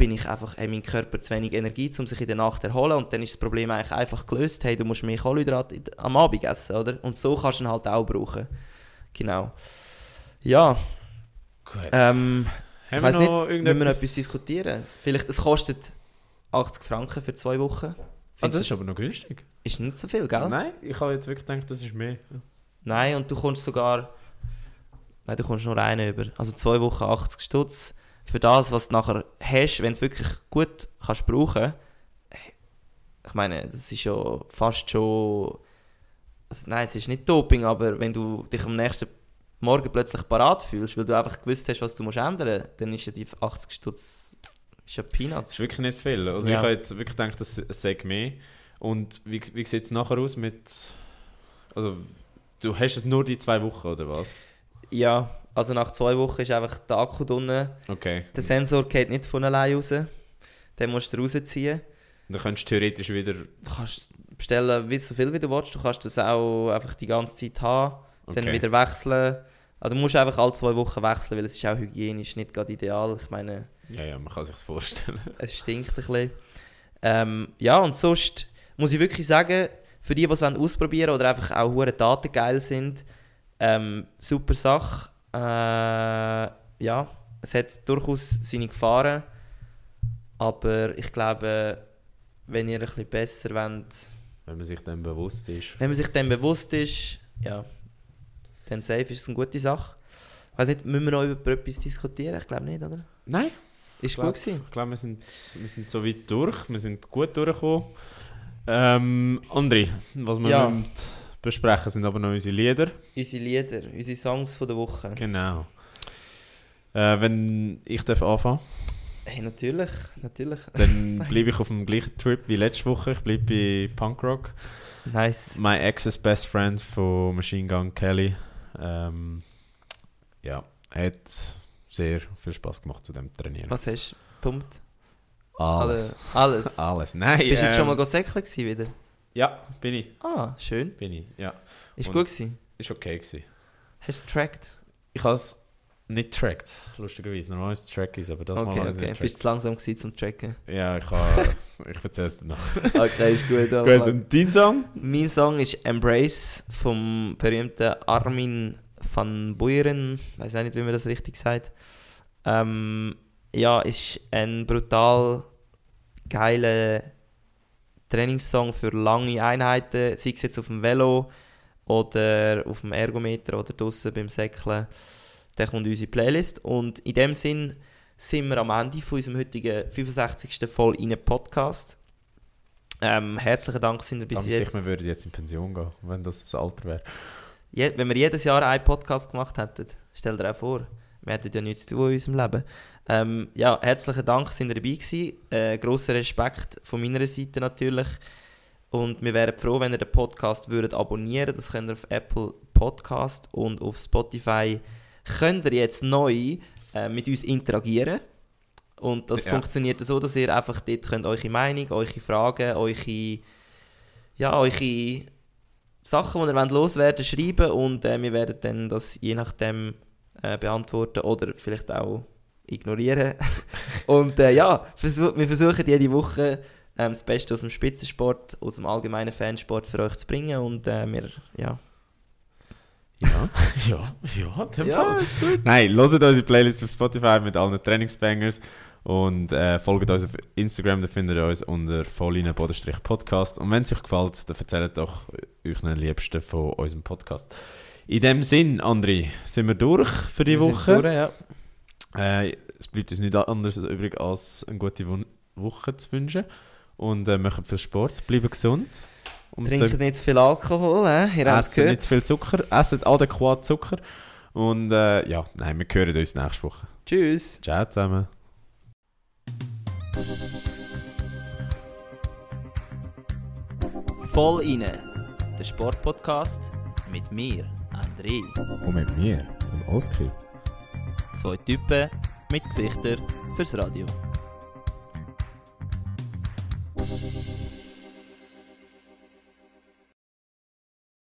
bin ich einfach, hey, mein Körper zu wenig Energie, um sich in der Nacht zu erholen und dann ist das Problem eigentlich einfach gelöst, hey, du musst mehr Kohlenhydrate am Abend essen, oder? Und so kannst du ihn halt auch brauchen. Genau. Ja, Gut. ähm, ich Haben weiß wir nicht, noch müssen wir etwas irgendetwas? diskutieren? Vielleicht, es kostet 80 Franken für zwei Wochen. Ah, Findest das ist aber noch günstig. ist nicht so viel, gell? Nein, ich habe jetzt wirklich gedacht, das ist mehr. Nein, und du kommst sogar. Nein, du kommst nur einen über. Also zwei Wochen 80 Stutz. Für das, was du nachher hast, wenn du es wirklich gut kannst brauchen. Ich meine, das ist ja fast schon. Also nein, es ist nicht Doping, aber wenn du dich am nächsten Morgen plötzlich parat fühlst, weil du einfach gewusst hast, was du musst ändern musst, dann ist ja die 80 Stutz Ist ja Das Peanuts. ist wirklich nicht viel. Also Ja. ich habe jetzt wirklich gedacht, das sei mehr. Und wie, wie sieht es nachher aus mit... Also, du hast es nur die zwei Wochen, oder was? Ja, also nach zwei Wochen ist einfach der Akku drin. Okay. Der Sensor geht nicht von allein raus. Den musst du rausziehen. Dann könntest du theoretisch wieder... Du kannst bestellen, wie so viel wie du willst. Du kannst das auch einfach die ganze Zeit haben. Dann Okay. wieder wechseln. Also du musst einfach alle zwei Wochen wechseln, weil es ist auch hygienisch nicht gerade ideal. Ich meine, Ja, ja, man kann sich vorstellen. es stinkt ein bisschen. Ähm, ja, und sonst muss ich wirklich sagen, für die, die es ausprobieren wollen oder einfach auch hure Daten geil sind, ähm, super Sache. Äh, ja, es hat durchaus seine Gefahren, aber ich glaube, wenn ihr ein bisschen besser wollt, Wenn man sich dann bewusst ist. wenn man sich dem bewusst ist, ja, dann safe ist es eine gute Sache. Ich weiß nicht, müssen wir noch über etwas diskutieren? Ich glaube nicht, oder? Nein, Ist Glaub- gut gewesen. ich glaube, wir sind, wir sind so weit durch. Wir sind gut durchgekommen. Ähm, André, was wir Ja. müssen besprechen, sind aber noch unsere Lieder. Unsere Lieder, unsere Songs von der Woche. Genau. Äh, wenn ich darf anfangen Hey, natürlich, natürlich. dann bleibe ich auf dem gleichen Trip wie letzte Woche. Ich bleibe bei Punkrock. Nice. My Ex's Best Friend von Machine Gun Kelly. Ähm, ja, hat sehr viel Spaß gemacht zu dem Trainieren. Was hast du? Pumpt? Alles. Alle- Alles. Alles. Nein, Bist du jetzt schon ähm, mal gewesen wieder? Ja, bin ich. Ah, schön. Bin ich, ja. Ist Und- gut gewesen. Ist okay gewesen. Hast du es tracked? Ich habe es nicht tracked, lustigerweise. Normalerweise track ist, aber das Mal Okay, habe ich es okay. nicht Bist du zu langsam gewesen zum Tracken? Ja, ich habe... ich erzähle es dir noch. Okay, ist gut. Gut, und dein Song? Mein Song ist Embrace vom berühmten Armin van Buuren. Ich weiß auch nicht, wie man das richtig sagt. Ähm, ja, ist ein brutal geiler Trainingssong für lange Einheiten, sei es jetzt auf dem Velo oder auf dem Ergometer oder draußen beim Säckeln. Der kommt in unsere Playlist. Und in dem Sinn sind wir am Ende von unserem heutigen 65. Voll in Podcast. Ähm, herzlichen Dank sind ihr bis Bis jetzt. ich, wir würden jetzt in Pension gehen, wenn das das Alter wäre. Je, wenn wir jedes Jahr einen Podcast gemacht hätten, stell dir auch vor, wir hätten ja nichts zu tun in unserem Leben. Ähm, ja, herzlichen Dank, sind ihr dabei gewesen. Äh, grosser Respekt von meiner Seite natürlich. Und wir wären froh, wenn ihr den Podcast würdet abonnieren Das könnt ihr auf Apple Podcast und auf Spotify. Könnt ihr jetzt neu äh, mit uns interagieren. Und das Ja. funktioniert so, dass ihr einfach dort könnt eure Meinung, eure Fragen, eure, ja, eure Sachen, die ihr wollt loswerden schreiben und äh, wir werden dann das je nachdem äh, beantworten oder vielleicht auch ignorieren. und äh, ja, wir versuchen jede Woche ähm, das Beste aus dem Spitzensport, aus dem allgemeinen Fansport für euch zu bringen und äh, wir, ja. Ja, ja, ja, dem Ja, Fall. ist gut. Nein, hört unsere Playlist auf Spotify mit allen Trainingsbangers und äh, folgt uns auf Instagram, da findet ihr uns unter Volline-Podcast. Und wenn es euch gefällt, dann erzählt doch euren Liebsten von unserem Podcast. In dem Sinn, André, sind wir durch für die Wir sind Woche. durch, ja. Äh, es bleibt uns nichts anderes übrig, als eine gute Wo Woche zu wünschen. Und äh, machen viel Sport, bleiben gesund. Und Trinkt nicht zu viel Alkohol, äh? ihr essen gehört. nicht zu viel Zucker, essen adäquat Zucker. Und äh, ja, nein, wir hören uns nächste Woche. Tschüss. Ciao zusammen. Voll inne, der Sportpodcast mit mir, André. Und mit mir, dem Oskar. Zwei Typen mit Gesichtern fürs Radio.